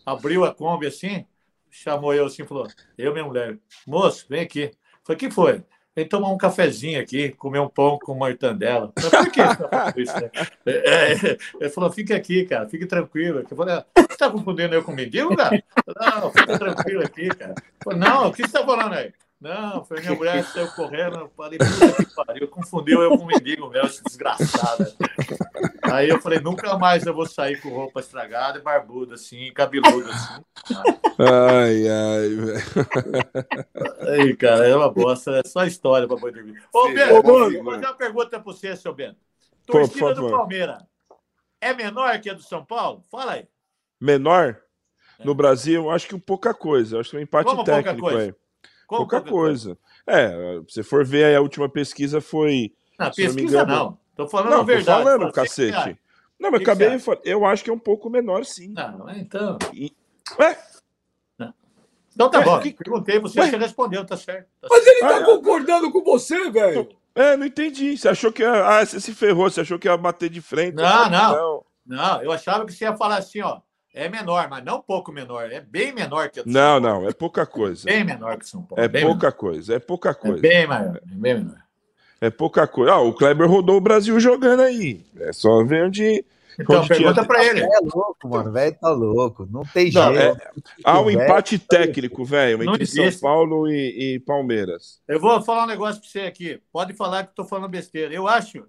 abriu a Kombi assim, chamou eu assim, falou: Eu, minha mulher, moço, vem aqui. Falei: O que foi? Vem tomar um cafezinho aqui, comer um pão com mortandela. Falei, Por que tá isso? Né? É, é, ele falou: Fique aqui, cara, fique tranquilo. Eu falei: Você está confundindo eu com mendigo, cara? Não, fica tranquilo aqui, cara. Falei, Não, o que você está falando aí? Não, foi minha mulher que saiu correndo, eu falei, puta que pariu, confundiu eu com um mendigo meu, desgraçada. Aí eu falei, nunca mais eu vou sair com roupa estragada e barbuda, assim, cabeluda, assim. Ai, ai, velho. Aí, cara, é uma bosta, é só história pra poder dormir. Ô, Bento, vou fazer uma pergunta pra você, seu Bento. Torcida do Palmeiras é menor que a do São Paulo? Fala aí. Menor? No Brasil, acho que pouca coisa. Acho que é um empate Como técnico aí. Qual Pouca coisa. É, se for ver aí, a última pesquisa foi. Não, pesquisa não. não. Tô falando não, a verdade. Tô falando, cacete. Não, mas acabei de falar. Eu acho que é um pouco menor, sim. Não, então. E... Ué? Então tá bom. Que... Perguntei, você Ué? respondeu, tá certo. Tá mas ele tá ah, concordando com você, velho. É, não entendi. Você achou que ia... Ah, você se ferrou, você achou que ia bater de frente. Não, não. Não, não eu achava que você ia falar assim, ó. É menor, mas não pouco menor. É bem menor que a do Não, São Paulo. não, é pouca coisa. Bem menor que São Paulo. É pouca menor. coisa, é pouca coisa. É bem maior, é bem menor. É pouca coisa. Ah, o Kleber rodou o Brasil jogando aí. É só ver onde. Então, onde pergunta tinha... para ele. É louco, mano. Velho tá louco. Não tem não, jeito. É... Há um empate tá técnico, velho, entre São Paulo e, e, Palmeiras. Eu vou falar um negócio para você aqui. Pode falar que eu tô falando besteira. Eu acho,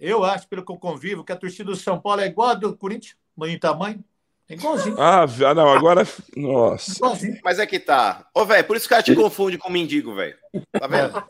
eu acho, pelo que eu convivo, que a torcida do São Paulo é igual a do Corinthians, em tamanho. Igualzinho. Ah, ah, não, agora. Nossa. Igualzinho. Mas é que tá. Ô, velho, por isso que o cara te confunde com mendigo, velho. Tá vendo?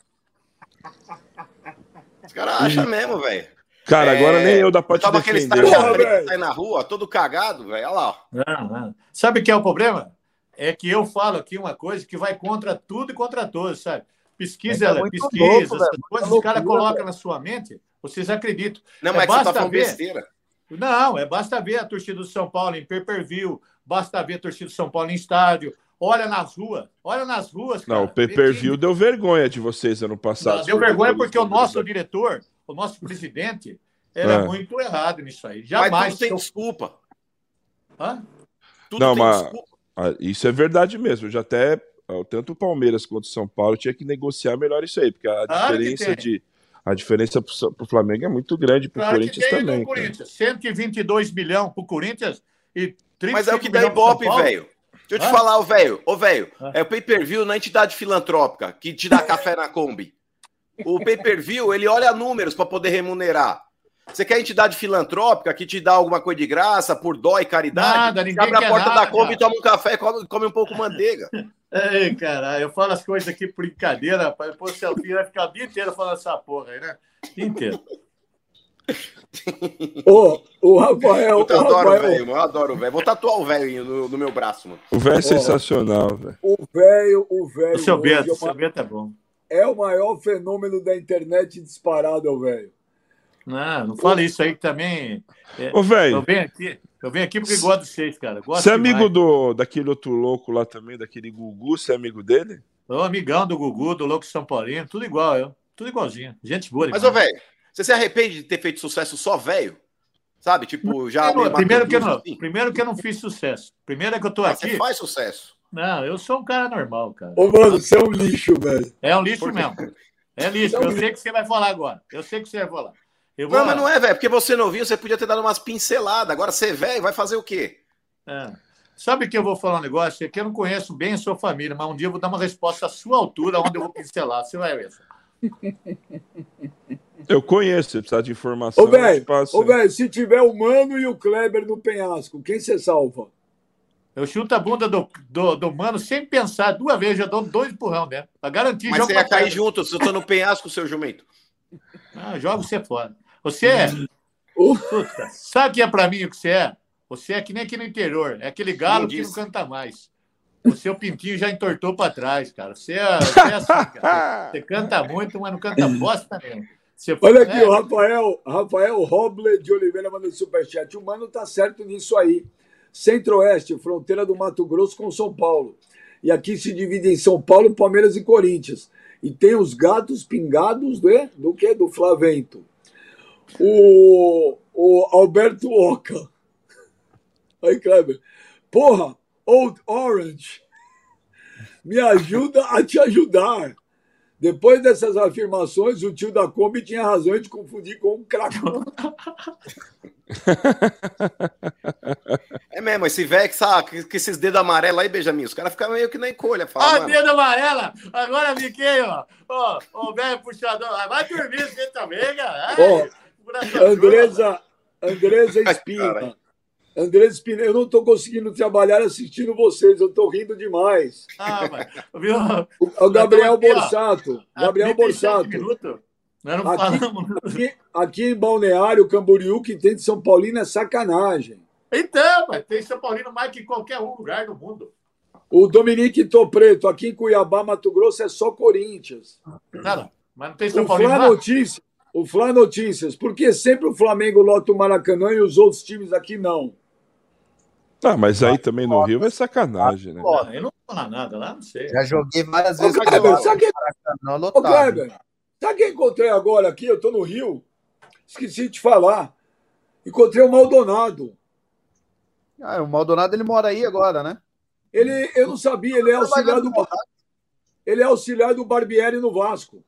Os caras acham mesmo, velho. Cara, é... agora nem eu dá pra te Tava defender. Aquele sai na rua, todo cagado, velho. Olha lá. Não, não. Sabe o que é o problema? É que eu falo aqui uma coisa que vai contra tudo e contra todos, sabe? Pesquisa, é pesquisa, louco, essas coisas, os caras colocam na sua mente, vocês acreditam. Não, mas é, você tá falando ver... besteira. Não, é basta ver a torcida do São Paulo em pay-per-view, basta ver a torcida do São Paulo em estádio, olha nas ruas, olha nas ruas. Cara. Não, o pay-per-view deu vergonha de vocês ano passado. Não, deu vergonha porque o nosso diretor, o nosso presidente, era é. muito errado nisso aí. Jamais. Mas tudo tem desculpa. Hã? Tudo Não, mas desculpa. Isso é verdade mesmo. Eu já até tanto o Palmeiras quanto o São Paulo tinha que negociar melhor isso aí, porque a diferença de a diferença para o Flamengo é muito grande para o claro Corinthians também. Corinthians. 122 milhões para o Corinthians e 30 Mas é o que dá Ibope, velho. Deixa eu te ah? falar, ô velho, ô velho, ah? é o pay-per-view na entidade filantrópica que te dá café na Kombi. O pay-per-view, ele olha números para poder remunerar. Você quer entidade filantrópica que te dá alguma coisa de graça, por dó e caridade? Nada, ninguém abre a porta nada, da Kombi, toma um café e come, come um pouco manteiga. Ei, cara, eu falo as coisas aqui por brincadeira, rapaz. Pô, seu filho vai ficar o dia inteiro falando essa porra aí, né? inteiro. Ô, o Rafael. Eu adoro o velho, eu adoro o velho. Vou tatuar o velho no, no, meu braço, mano. O velho é sensacional, velho. O velho, o velho. O seu Beto, é o seu Beto é bom. É o maior fenômeno da internet disparado, o velho. Não, não fale isso aí que também. É, Ô, velho. Eu venho aqui. Eu venho aqui porque gosto de vocês, cara. Gosto você é amigo do, daquele outro louco lá também, daquele Gugu? Você é amigo dele? Sou amigão do Gugu, do Louco São Paulino, tudo igual, eu. Tudo igualzinho. Gente boa. Mas, ô, velho, você se arrepende de ter feito sucesso só velho? Sabe? Tipo, já. Não, primeiro, que eu não, assim? primeiro que eu não fiz sucesso. Primeiro é que eu tô Mas aqui. Você faz sucesso. Não, eu sou um cara normal, cara. Ô, mano, você é um lixo, velho. É um lixo mesmo. É lixo. Eu sei que você vai falar agora. Eu sei que você vai falar. Não, lá. mas não é, velho. Porque você não viu, você podia ter dado umas pinceladas. Agora você é velho, vai fazer o quê? É. Sabe que eu vou falar um negócio? É que eu não conheço bem a sua família, mas um dia eu vou dar uma resposta à sua altura, onde eu vou pincelar. Você vai ver. Eu conheço, se precisar de informação. Ô, velho, se tiver o Mano e o Kleber no penhasco, quem você salva? Eu chuto a bunda do, do, do mano sem pensar duas vezes, já dou dois empurrão né? Pra garantir. Mas você ia cair junto, se eu tô no penhasco, seu jumento. Ah, joga você fora. Você é. Puta, sabe o que é pra mim o que você é? Você é que nem aqui no interior. É aquele galo que não canta mais. O seu pintinho já entortou para trás, cara. Você é, você é assim, cara. Você canta muito, mas não canta bosta mesmo. Você Olha aqui, é... o Rafael, Rafael Roble de Oliveira mandando superchat. O mano tá certo nisso aí. Centro-Oeste, fronteira do Mato Grosso com São Paulo. E aqui se divide em São Paulo, Palmeiras e Corinthians. E tem os gatos pingados de, do que? Do Flavento. O, o Alberto Oca. Aí, Kleber. Porra, Old Orange. Me ajuda a te ajudar. Depois dessas afirmações, o tio da Kombi tinha razão de confundir com um cracão. É mesmo, esse velho que, sabe, que esses dedos amarelos aí, Benjamin, os caras ficam meio que na encolha. Fala, ah, dedo amarela! Agora fiquei, ó. Ó, o velho puxador. Vai dormir você também, cara. Andresa, Andresa Espina. André Espina, eu não estou conseguindo trabalhar assistindo vocês, eu estou rindo demais. Ah, mas, viu? O, Gabriel aqui, Borsato. Gabriel Borsato. Aqui, aqui, aqui, em Balneário, Camboriú, que tem de São Paulino é sacanagem. Então, mas tem São Paulino mais que em qualquer lugar do mundo. O Dominique Topreto, aqui em Cuiabá, Mato Grosso, é só Corinthians. Não, mas não tem São Paulino. O Flá Notícias, o Flá Notícias, porque sempre o Flamengo lota o Maracanã e os outros times aqui não. Ah, mas aí também no Rio é sacanagem, né? Pô, eu não vou falar nada lá, não sei. Já joguei várias vezes. Ô, Kleber, sabe quem... Ô, Kleber, sabe quem encontrei agora aqui? Eu tô no Rio. Esqueci de te falar. Encontrei o Maldonado. Ah, o Maldonado ele mora aí agora, né? Ele, eu não sabia, ele é auxiliar do ele é auxiliar do Barbieri no Vasco.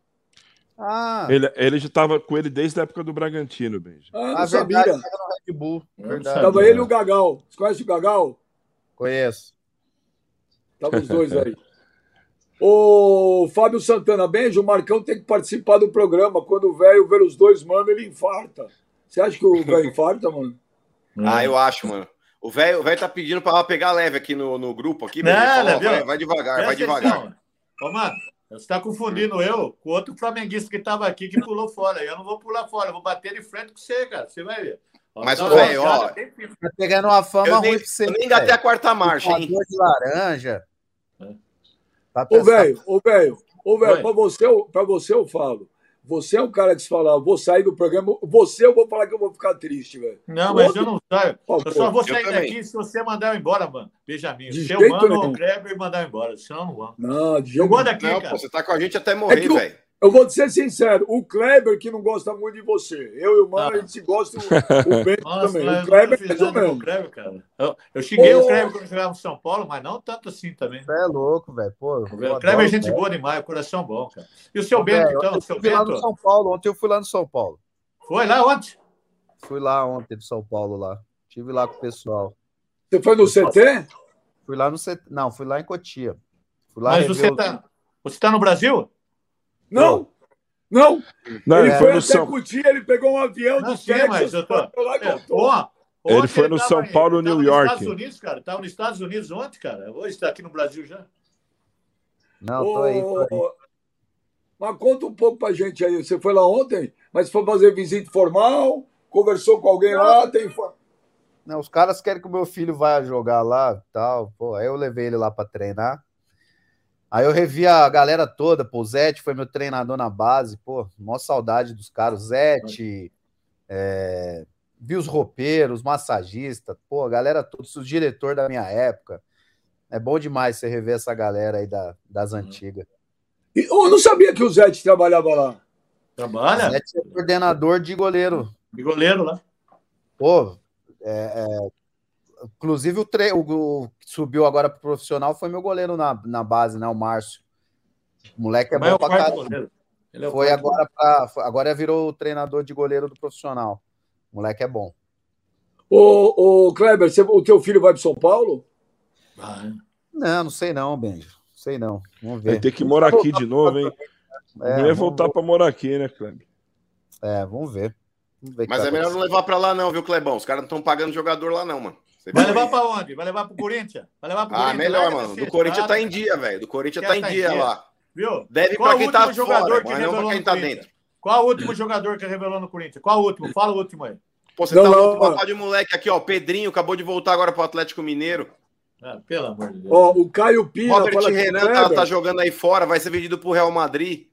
Ah. Ele, ele já estava com ele desde a época do Bragantino, Benji. Ah, não ah, sabia. Verdade, Red Bull. Verdade. Tava ele e o Gagal. Você conhece o Gagal? Conheço. Tava os dois aí. Ô, Fábio Santana, Benji, o Marcão tem que participar do programa. Quando o velho ver os dois, mano, ele infarta. Você acha que o velho infarta, mano? Ah, eu acho, mano. O velho tá pedindo para pegar leve aqui no, no grupo. Aqui, não, fala, vai, vai, devagar, vai devagar. Ô, mano, você está confundindo eu com outro flamenguista que estava aqui que pulou fora. Eu não vou pular fora, eu vou bater de frente com você, cara. Você vai ver. Mas, velho, ó. Tá pegando uma fama eu ruim nem, pra você. Eu nem engatei a quarta marcha, hein? de laranja. É. Ô, velho, ô, velho, ô, velho, pra você, pra você eu falo. Você é o cara que se fala, vou sair do programa. Você, eu vou falar que eu vou ficar triste, velho. Não, mas Outro... eu não saio. eu só vou sair daqui se você mandar eu embora, mano. Benjamin. Se eu mando o Kleber e mandar eu embora. Senão eu não vou. Não, de jeito Eu vou daqui, não, cara. Pô, você tá com a gente até morrer, é velho. Eu vou te ser sincero, o Kleber que não gosta muito de você. Eu e o Mano, ah. a gente se gosta o, o Bento também. O Kleber é o Kleber, cara. Eu, eu xinguei oh. o Kleber quando jogava no São Paulo, mas não tanto assim também. Você é louco, velho. Pô, o Kleber é gente boa demais, coração bom, cara. E o seu Bento, então? O seu Bento? lá no São Paulo. Ontem eu fui lá no São Paulo. Foi lá ontem? Fui lá ontem do São Paulo lá. Estive lá com o pessoal. Você foi no CT? Fui lá no CT. Não, fui lá em Cotia. Fui lá mas você tá, você tá no Brasil? Não. Não. Não, não ele é, foi até São... Cutia, ele pegou um avião não, do sim, mas eu tô... e Ele foi no São Paulo, New York. Estados Unidos, cara. Tava nos Estados Unidos ontem, cara. Hoje está aqui no Brasil já. Não, tô aí, tô aí. Mas conta um pouco pra gente aí. Você foi lá ontem, mas foi fazer visita formal, conversou com alguém não. lá, tem. Não, os caras querem que o meu filho vá jogar lá tal. Pô, aí eu levei ele lá para treinar. Aí eu revi a galera toda, pô, o Zete foi meu treinador na base, pô, maior saudade dos caras, Zete, é, vi os roupeiros, massagista, pô, a galera toda, o diretor da minha época. É bom demais você rever essa galera aí da, das uhum. antigas. Eu não sabia que o Zete trabalhava lá. Trabalha? O Zete é coordenador de goleiro. De goleiro lá. Pô, é, é, Inclusive, o, tre... o, que subiu agora pro profissional foi meu goleiro na, na base, né? O Márcio. O moleque é Mas bom é pra caramba. É foi agora pra... Agora virou o treinador de goleiro do profissional. O moleque é bom. Ô, ô Kleber, você... o teu filho vai para São Paulo? Vai. Não, não sei não, Benjo. Sei não. Vamos ver. Vai ter que morar aqui de novo, hein? É, não ia voltar para morar aqui, né, Kleber? É, vamos ver. Vamos ver Mas é melhor não levar para lá, não, viu, Clebão? Os caras não estão pagando jogador lá, não, mano. Vai levar para onde? Vai levar para o Corinthians? Vai levar para Ah, melhor, mano. Do Corinthians tá em dia, velho. Do Corinthians tá em tá dia lá. Viu? Deve para quem tá fora, mas não para quem tá dentro. Qual o último jogador que revelou no Corinthians? Qual o último? Fala o último aí. Pô, você não, tá louco de moleque aqui, ó. Pedrinho acabou de voltar agora pro Atlético Mineiro. Ah, pelo amor de Deus. Ó, o Caio Pina. Robert Renan tá, tá, jogando aí fora, vai ser vendido pro Real Madrid.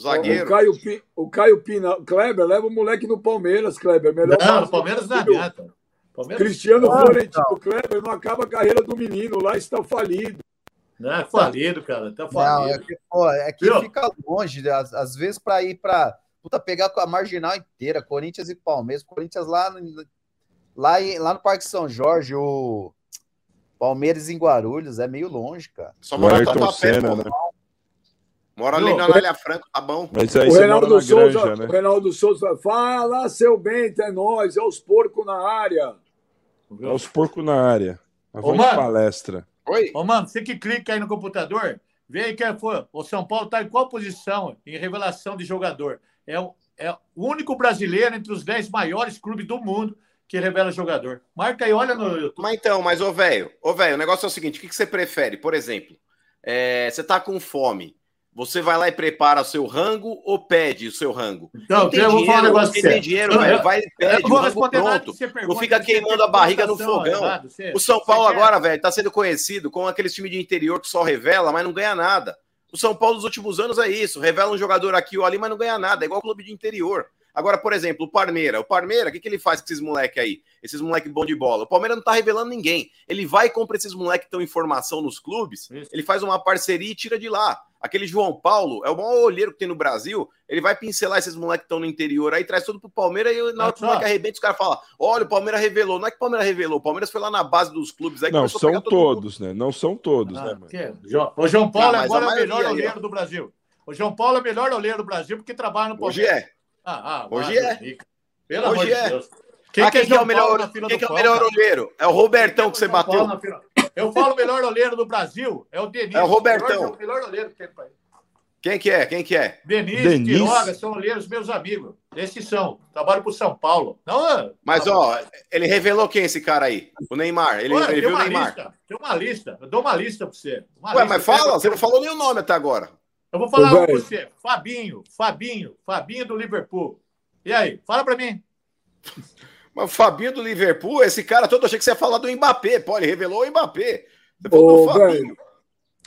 Zagueiro. O Caio, o Caio Pina. Kleber, leva o moleque no Palmeiras, Kleber. Melhor não, no Palmeiras não adianta. Palmeiras... Cristiano ah, Florentino não. Kleber não acaba a carreira do menino, lá está falido. Não, é falido, cara. Tá falido. Não, é que, pô, é que fica longe, às, às vezes, para ir para. Puta, pegar com a marginal inteira, Corinthians e Palmeiras. Corinthians lá, no, lá, lá no Parque São Jorge, o Palmeiras em Guarulhos, é meio longe, cara. Só mora no Senna, né? Mora ali na Anália Franco, tá bom. Mas aí o Reinaldo Souza, granja, né? o Reinaldo Souza, fala seu bento, é nós, é os porcos na área. É os porcos na área. Vamos palestra. Oi? Ô, mano, você que clica aí no computador, vê aí quem foi. O São Paulo tá em qual posição em revelação de jogador? É o, é o único brasileiro entre os 10 maiores clubes do mundo que revela jogador. Marca aí, olha no YouTube. Mas então, mas ô velho, ô velho, o negócio é o seguinte: o que, que você prefere? Por exemplo, é, você tá com fome. Você vai lá e prepara o seu rango ou pede o seu rango? Então, eu vou falar um negócio tem dinheiro, velho, vai e pede o rango pronto. Não fica queimando a barriga no fogão. Errado, você, o São Paulo agora, velho, tá sendo conhecido como aquele time de interior que só revela, mas não ganha nada. O São Paulo dos últimos anos é isso. Revela um jogador aqui ou ali, mas não ganha nada. É igual o clube de interior. Agora, por exemplo, o Parmeira. O Parmeira, o que, que ele faz com esses moleques aí? Esses moleques bom de bola. O Palmeiras não tá revelando ninguém. Ele vai e compra esses moleques que estão em formação nos clubes, Isso. ele faz uma parceria e tira de lá. Aquele João Paulo é o maior olheiro que tem no Brasil. Ele vai pincelar esses moleques que estão no interior aí, traz tudo pro Palmeiras e na hora que o moleque arrebenta, os caras falam: olha, o Palmeiras revelou. Não é que o Palmeiras revelou, o Palmeiras foi lá na base dos clubes aí. Não, são todos, né? Não são todos, ah, né, mano? O João Paulo ah, agora é o melhor olheiro do Brasil. O João Paulo é o melhor olheiro do Brasil porque trabalha no Palmeiras. Hoje é. Ah, ah, Hoje é. Pelo Hoje amor de é. Deus. Quem, ah, quem, que é, o melhor, quem que é o melhor olheiro? É o Robertão que você bateu. Eu falo o melhor olheiro do Brasil, é o Denis. É o Robertão. O melhor olheiro que tem país. Quem que é? Quem que é? Denis, Denis. Quiroga, são olheiros meus amigos. Esses são. Trabalho para o São Paulo. Não, Mas, não. ó, ele revelou quem esse cara aí? O Neymar. Ele, Ué, ele viu o Neymar. Lista, tem uma lista. Eu dou uma lista para você. Uma Ué, mas fala, você não falou nem o nome até agora. Eu vou falar para você. Fabinho, Fabinho, Fabinho do Liverpool. E aí? Fala para mim. Mas o Fabinho do Liverpool, esse cara todo, achei que você ia falar do Mbappé. Pô, ele revelou o Mbappé. Você falou Ô, Fabinho.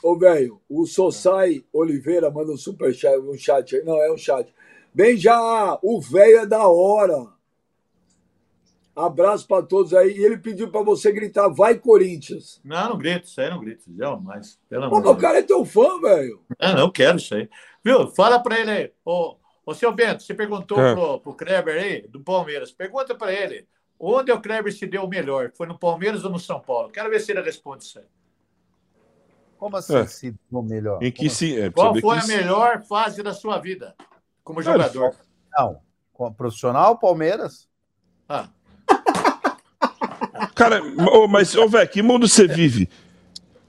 Ô, velho, o Sossai Oliveira manda um super chat, um chat aí. Não, é um chat. Bem já, o velho é da hora. Abraço para todos aí. E ele pediu para você gritar, vai Corinthians. Não, não grito, isso aí não grito. Jamais. Pelo amor Pô, o cara é teu fã, velho. Ah, não quero isso aí. Viu? Fala para ele aí. Ô, ô, seu Bento, você perguntou é. pro, pro Kleber aí, do Palmeiras. Pergunta para ele. Onde o Kleber se deu melhor? Foi no Palmeiras ou no São Paulo? Quero ver se ele responde isso aí. Como assim é. se deu melhor? Em que se, é, Qual foi a se... melhor fase da sua vida como jogador? Não, como profissional, Palmeiras. Ah. Cara, oh, mas, ô, oh, velho, que mundo você vive?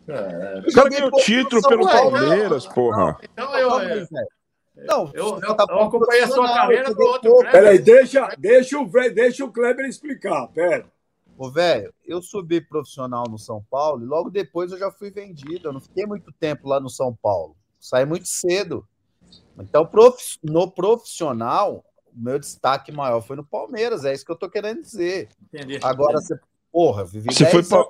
É, o cara ganhou título pelo Palmeiras, porra. Então eu. eu não, eu, eu, tá eu acompanhei a sua carreira pro outro. Peraí, deixa, deixa, o, deixa o Kleber explicar, pera. Ô, velho, eu subi profissional no São Paulo e logo depois eu já fui vendido. Eu não fiquei muito tempo lá no São Paulo. Saí muito cedo. Então, prof... no profissional, o meu destaque maior foi no Palmeiras. É isso que eu tô querendo dizer. Entendi. Agora, você, porra, vivi Você foi para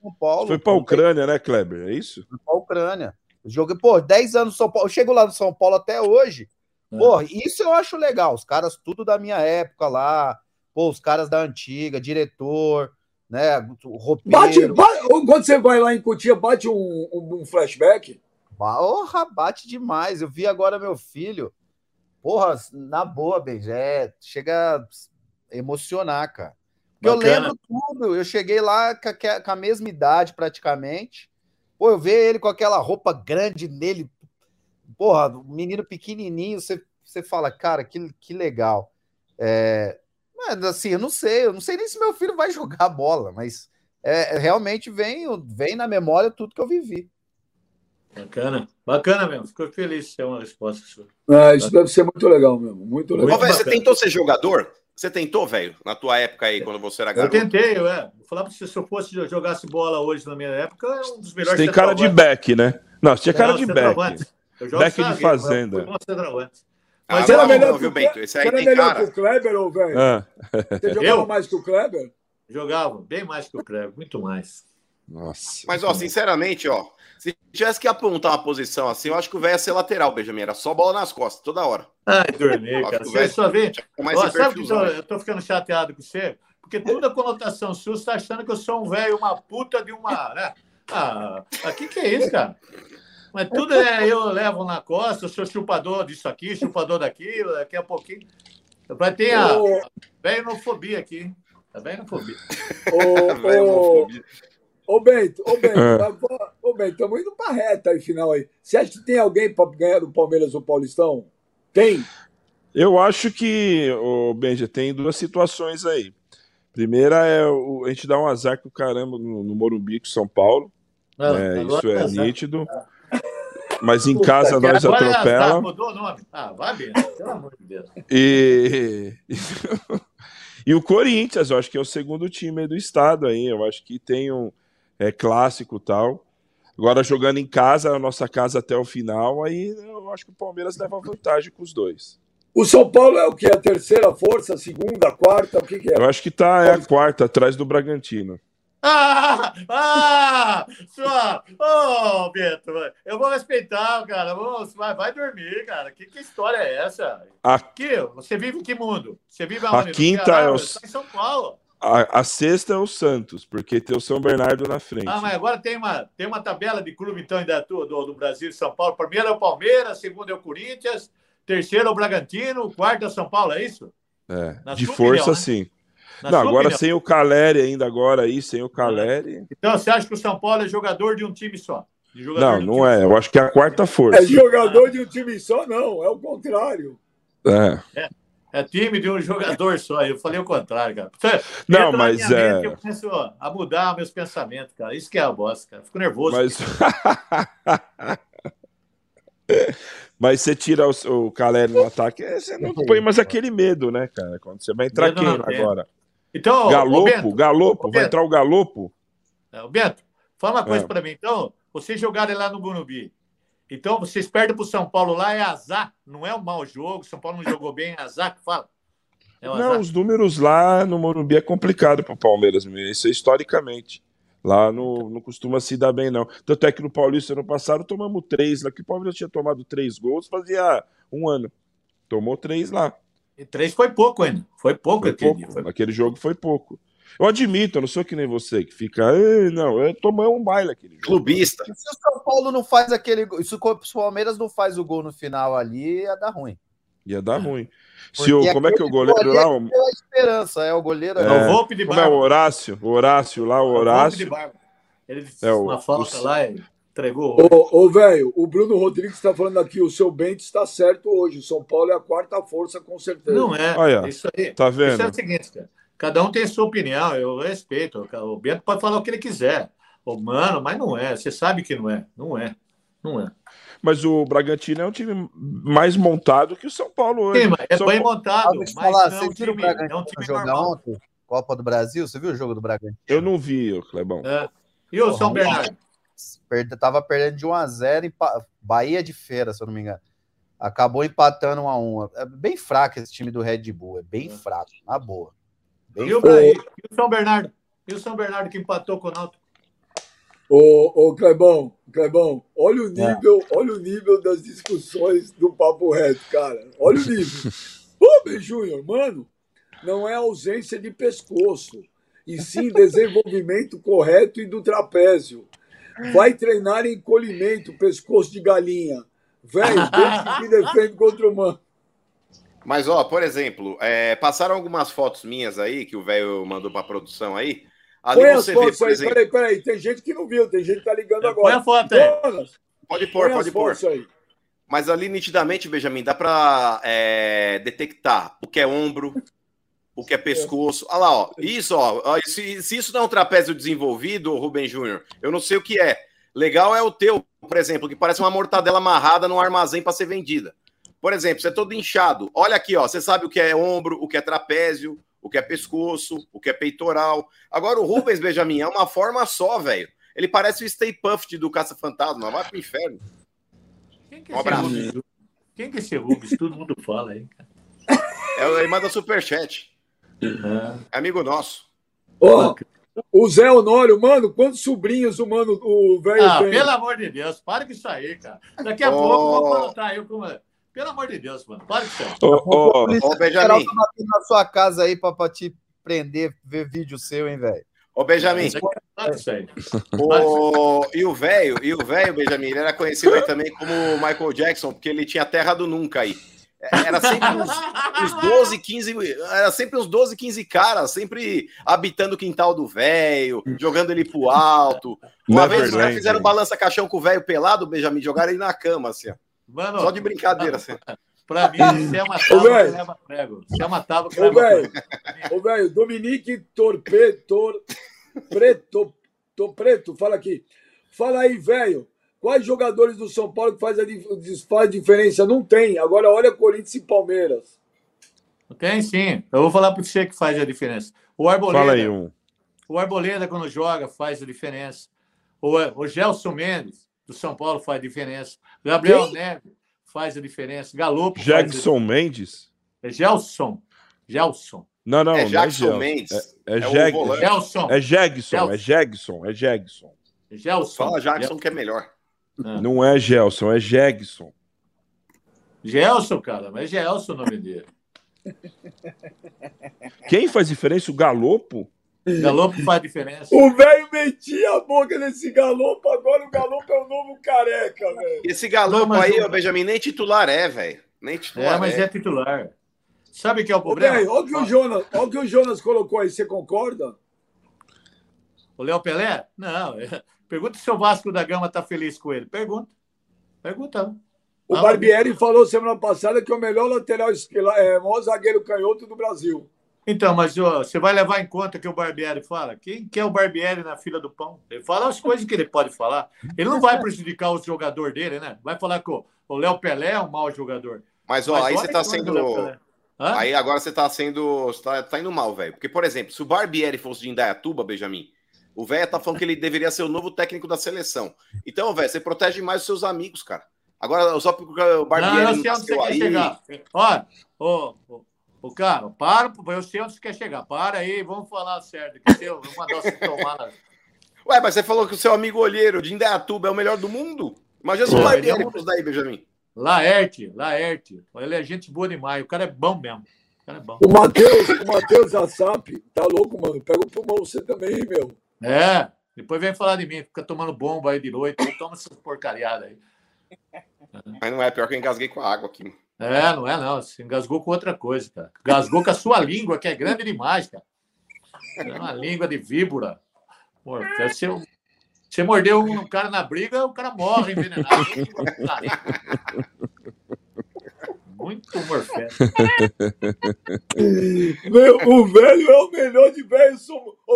São Paulo. Foi para a Ucrânia, né, Kleber? É isso? Foi para Ucrânia. joguei, pô, 10 anos no São Paulo. Eu chego lá no São Paulo até hoje. É. Porra, isso eu acho legal. Os caras, tudo da minha época lá pô, os caras da antiga, diretor, né? Roupeiro. Bate, bate, quando você vai lá em Cotia, bate um, um, flashback? Porra, bate demais. Eu vi agora meu filho. Porra, na boa, Bejé, chega a emocionar, cara. Eu lembro tudo. Eu cheguei lá com a, com a mesma idade, praticamente. Pô, eu ver ele com aquela roupa grande nele. Porra, menino pequenininho. Você, você fala, cara, que, que legal. É, assim, eu não sei, eu não sei nem se meu filho vai jogar bola, mas é, realmente vem, vem na memória tudo que eu vivi. Bacana, bacana mesmo. Fico feliz de ter uma resposta sua. É, isso deve ser muito legal mesmo. Muito legal. Véio, você tentou ser jogador? Você tentou, velho, na tua época aí, quando você era garoto? Eu tentei, ué. Vou falar pra você, se eu fosse jogasse bola hoje na minha época, é um dos melhores. Você tem cara de back, né? Não, você tinha cara de back. Back de fazenda. Mas ah, era melhor, viu, Bento? Esse aí era melhor cara. que o Kleber, ou velho? Ah. Você jogava eu? mais que o Kleber? Jogava, bem mais que o Kleber, muito mais. Nossa. Mas, ó, sinceramente, ó, se tivesse que apontar uma posição assim, eu acho que o velho ia ser lateral, Benjamin. Era só bola nas costas, toda hora. Ai, dormir, cara. Você só vê. Ó, sabe que eu, eu tô ficando chateado com você? Porque toda conotação sua está achando que eu sou um velho, uma puta de uma. Né? Ah, aqui que é isso, cara? Mas tudo é eu levo na costa, eu sou chupador disso aqui, chupador daquilo, daqui a pouquinho. Vai ter a velhofobia aqui. A velhofobia. Ô, ô, Bento, ô, Bento, ah. ô, Bento, estamos indo para reta aí, final aí. Você acha que tem alguém para ganhar do Palmeiras ou Paulistão? Tem? Eu acho que, o Benja, tem duas situações aí. Primeira é o, a gente dá um azar com o caramba no, no Morumbi com São Paulo. Ah, né? Isso é, é nítido. Mas em Puta, casa nós atropela. Mudou o nome. Ah, vai bem, pelo amor de Deus. E... e o Corinthians, eu acho que é o segundo time do estado aí. Eu acho que tem um é, clássico tal. Agora jogando em casa, a nossa casa até o final, aí eu acho que o Palmeiras leva vantagem com os dois. O São Paulo é o que? A terceira força, a segunda, a quarta? O que, que é? Eu acho que tá, é a quarta, atrás do Bragantino. Ah! Ah! Só! Ô, oh, Beto, eu vou respeitar, cara. Vamos, vai, vai dormir, cara. Que, que história é essa? Aqui, você vive em que mundo? Você vive aonde? A quinta é o... Tá em São Paulo. A, a, sexta é o Santos, porque tem o São Bernardo na frente. Ah, mas agora tem uma, tem uma tabela de clube, então, ainda do, do, do Brasil e São Paulo. Primeiro é o Palmeiras, segundo é o Corinthians, terceiro é o Bragantino, quarto é o São Paulo, é isso? É, Na de força, opinião, né? sim. Na não, agora opinião. sem o Caleri ainda, agora aí, sem o Caleri. Então você acha que o São Paulo é jogador de um time só? não, não é. Só. Eu acho que é a quarta força. É jogador de um time só, não. É o contrário. É. é. É time de um jogador só. Eu falei o contrário, cara. Você, não, mas é. Mente, eu começo a mudar meus pensamentos, cara. Isso que é a bosta, cara. Fico nervoso. Mas. Mas você tira o, o Caleri no ataque, você não põe mais aquele medo, né, cara? Quando você vai entrar medo quem agora? Então, Galopo, Bento, Galopo, vai entrar o Galopo. É, o Bento, fala uma coisa é. para mim. Então, vocês jogarem lá no Gunubi. Então, vocês perdem para o São Paulo lá, é azar. Não é um mau jogo. São Paulo não jogou bem, é azar que fala. É não, os números lá no Morumbi é complicado para o Palmeiras, isso é historicamente. Lá não, não costuma se dar bem, não. Tanto é que no Paulista ano passado tomamos três lá, que o Palmeiras tinha tomado três gols fazia um ano. Tomou três lá. E três foi pouco ainda. Foi pouco foi aquele pouco. Foi... Naquele jogo foi pouco. Eu admito, eu não sou que nem você, que fica. Não, eu tomei um baile aquele jogo. Clubista. Se o São Paulo não faz aquele. Se o Palmeiras não faz o gol no final ali, ia dar ruim. Ia dar ruim. Se o, como é que é o goleiro, lá? O... É a esperança, é o goleiro. É, é o Volpe de Como é o Horácio? O Horácio lá, o Horácio. O Ele é o, uma falta o... lá e entregou. Ô, velho, o Bruno Rodrigues está falando aqui, o seu Bento está certo hoje. O São Paulo é a quarta força, com certeza. Não é. Olha, isso aí. Tá vendo? Isso é o seguinte, cara. Cada um tem a sua opinião, eu respeito. O Bento pode falar o que ele quiser. Ô, mano, mas não é. Você sabe que não é. Não é. Não é. Mas o Bragantino é um time mais montado que o São Paulo hoje. Sim, é São bem Paulo... montado. Mas falar, não, é um time, o Bragantino é um time jogar normal. ontem? Copa do Brasil, você viu o jogo do Bragantino? Eu não vi, Clebão. É. E o São Bernardo? Perde, tava perdendo de 1 a 0 em Bahia de Feira, se eu não me engano. Acabou empatando 1 a 1. É bem fraco esse time do Red Bull, é bem é. fraco, na boa. Bem e, o, e o São Bernardo? E o São Bernardo que empatou com o Náutico? Ô, ô Clebão, Clebão, olha o é. nível, é. olha o nível das discussões do Papo Reto, cara. Olha o nível. Ô, Júnior, mano, não é ausência de pescoço, e sim desenvolvimento correto e do trapézio. Vai treinar encolhimento, pescoço de galinha. Velho, desde que defende contra o mano. Mas, ó, por exemplo, é, passaram algumas fotos minhas aí, que o velho mandou pra produção aí, Ali põe você as fotos vê, aí, exemplo... peraí, peraí. Tem gente que não viu, tem gente que tá ligando agora. Põe a foto aí. Pode pôr, pode pôr. Aí. Mas ali, nitidamente, Benjamin, dá para é, detectar o que é ombro, o que é pescoço. Olha lá, ó. Isso, ó. Se, se isso não é um trapézio desenvolvido, Rubem Júnior, eu não sei o que é. Legal é o teu, por exemplo, que parece uma mortadela amarrada num armazém para ser vendida. Por exemplo, você é todo inchado. Olha aqui, ó. Você sabe o que é ombro, o que é trapézio, o que é pescoço, o que é peitoral. Agora, o Rubens Benjamin é uma forma só, velho. Ele parece o Stay Puft do Caça Fantasma. Vai pro inferno. Quem que é um abraço. Quem que é esse Rubens? Todo mundo fala aí, cara. É, ele manda superchat. Uhum. É amigo nosso. Oh, o Zé Honório, mano, quantos sobrinhos o mano, o velho ah, tem? pelo amor de Deus, para com isso aí, cara. Daqui a oh. pouco eu vou colocar eu como. Pelo amor de Deus, mano, para com isso aí. Ô, ô, ô, Benjamin. Tá na sua casa aí pra, pra te prender, ver vídeo seu, hein, velho. Ô, Benjamin. O... E o velho, e o velho, Benjamin, ele era conhecido também como Michael Jackson, porque ele tinha a terra do nunca aí. Era sempre uns, uns 12, 15. Era sempre uns 12, 15 caras, sempre habitando o quintal do velho, jogando ele pro alto. Uma vez os caras fizeram balança caixão com o velho pelado, Benjamin, jogaram ele na cama, assim, ó. Mano, Só de brincadeira, assim. Pra mim, se é uma tábua, leva prego. Se é uma tábua, que leva prego. Ô, velho, Dominique Torpetor Preto, tô preto, fala aqui. Fala aí, velho. Quais jogadores do São Paulo que faz a, faz a diferença? Não tem. Agora olha Corinthians e Palmeiras. Tem sim. Eu vou falar para você que faz a diferença. O Arboleda. Fala aí um. O Arboleda, quando joga, faz a diferença. O, o Gelson Mendes, do São Paulo, faz diferença. Gabriel Quem? Neves faz a diferença. Galopo. Jackson Mendes? É Gelson. Gelson. Não, não, é Jackson não é Mendes. É, é, é Jeg... Gelson. É Jegson, é Jegson, é Jegson. Gelson. Fala Jackson que é melhor. Ah. Não é Gelson, é Jegson. Gelson, cara, mas é Gelson o nome dele. Quem faz diferença? O Galopo? Galopo faz diferença. O velho metia a boca nesse Galopo, agora o Galopo é o novo careca, velho. Esse Galopo não, aí, o... Benjamin, nem titular é, velho. Nem titular é. mas é, é titular. Sabe o que é o problema? Olha o que o Jonas, olha o que o Jonas colocou aí, você concorda? O Léo Pelé? Não. Pergunta se o Vasco da Gama está feliz com ele. Pergunta. Pergunta. O ah, Barbieri falou semana passada que é o melhor lateral é, o maior zagueiro canhoto do Brasil. Então, mas ó, você vai levar em conta que o Barbieri fala? Quem que é o Barbieri na fila do pão? Ele fala as coisas que ele pode falar. Ele não vai prejudicar o jogador dele, né? Vai falar que o Léo Pelé é um mau jogador. Mas, ó, mas aí você está sendo. Aí agora você tá sendo. Você tá, tá indo mal, velho. Porque, por exemplo, se o Barbieri fosse de Indaiatuba, Benjamin, o velho tá falando que ele deveria ser o novo técnico da seleção. Então, velho, você protege mais os seus amigos, cara. Agora, só porque o Barbieri. Não, quer aí... chegar. Olha, ô, ô, ô, cara, para, eu sei onde você quer chegar. Para aí, vamos falar certo. Que tem uma dose tomada. Ué, mas você falou que o seu amigo olheiro de Indaiatuba é o melhor do mundo? Imagina se o Barbieri fosse daí, Benjamin. Laerte, Laerte. Ele é gente boa demais. O cara é bom mesmo. O cara é bom. O Matheus, o Matheus Assap, tá louco, mano. Pega o pulmão você também, meu. É. Depois vem falar de mim, fica tomando bomba aí de noite, toma essas porcariadas aí. Mas não é pior que eu engasguei com a água aqui. É, não é não. Você engasgou com outra coisa, cara. Engasgou com a sua língua, que é grande demais, cara. É uma língua de víbora. Pô, um você mordeu um cara na briga, o cara morre envenenado. Muito morfé. o velho é o melhor de velho.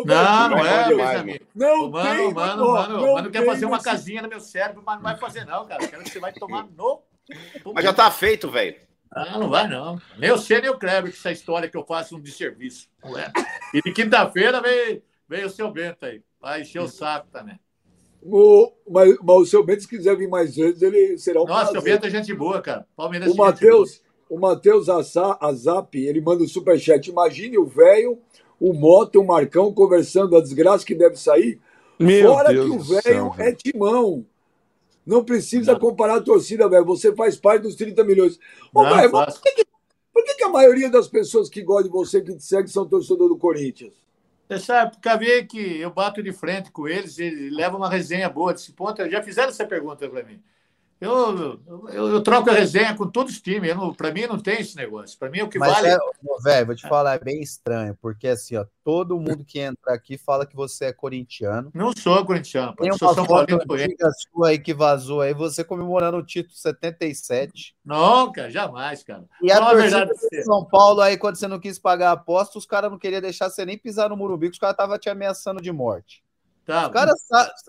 Não, não é, meus amigos. Não, mano, tem, mano, mano, não mano quer fazer uma casinha no meu cérebro, mas não vai fazer, não, cara. Quero que você vai tomar no. Mas já tá feito, velho. Ah, não vai, não. Nem o C, nem o Kleber, que essa história que eu faço um desserviço. Não é? E de quinta-feira veio, veio o seu Bento aí. Vai encher o saco também. O, mas, mas o seu Bento, se quiser vir mais vezes, ele será um Nossa, prazer. o Bento é gente boa, cara. Palmeiras o Matheus, o Matheus Azap, ele manda o um superchat. Imagine o velho, o Moto, o Marcão conversando a desgraça que deve sair. Meu Fora Deus que o velho é timão. Não precisa não. comparar a torcida, velho. Você faz parte dos 30 milhões. Ô, véio, por, que, por que, que, a maioria das pessoas que gostam de você, que te seguem, são torcedores do Corinthians? Você sabe, porque ver que eu bato de frente com eles, eles levam uma resenha boa desse ponto. Já fizeram essa pergunta para mim. Eu, eu, eu, troco a resenha com todos os times. Para mim, não tem esse negócio. Para mim, o que Mas vale. É, velho, vou te falar, é bem estranho, porque assim, ó, todo mundo que entra aqui fala que você é corintiano. Não sou corintiano, tem sou São Paulo sua aí que vazou aí, você comemorando o título 77. Não, cara, jamais, cara. E a torcida de São Paulo aí, quando você não quis pagar a aposta, os caras não queriam deixar você nem pisar no Murumbi, que os caras estavam te ameaçando de morte. Tá. Cara,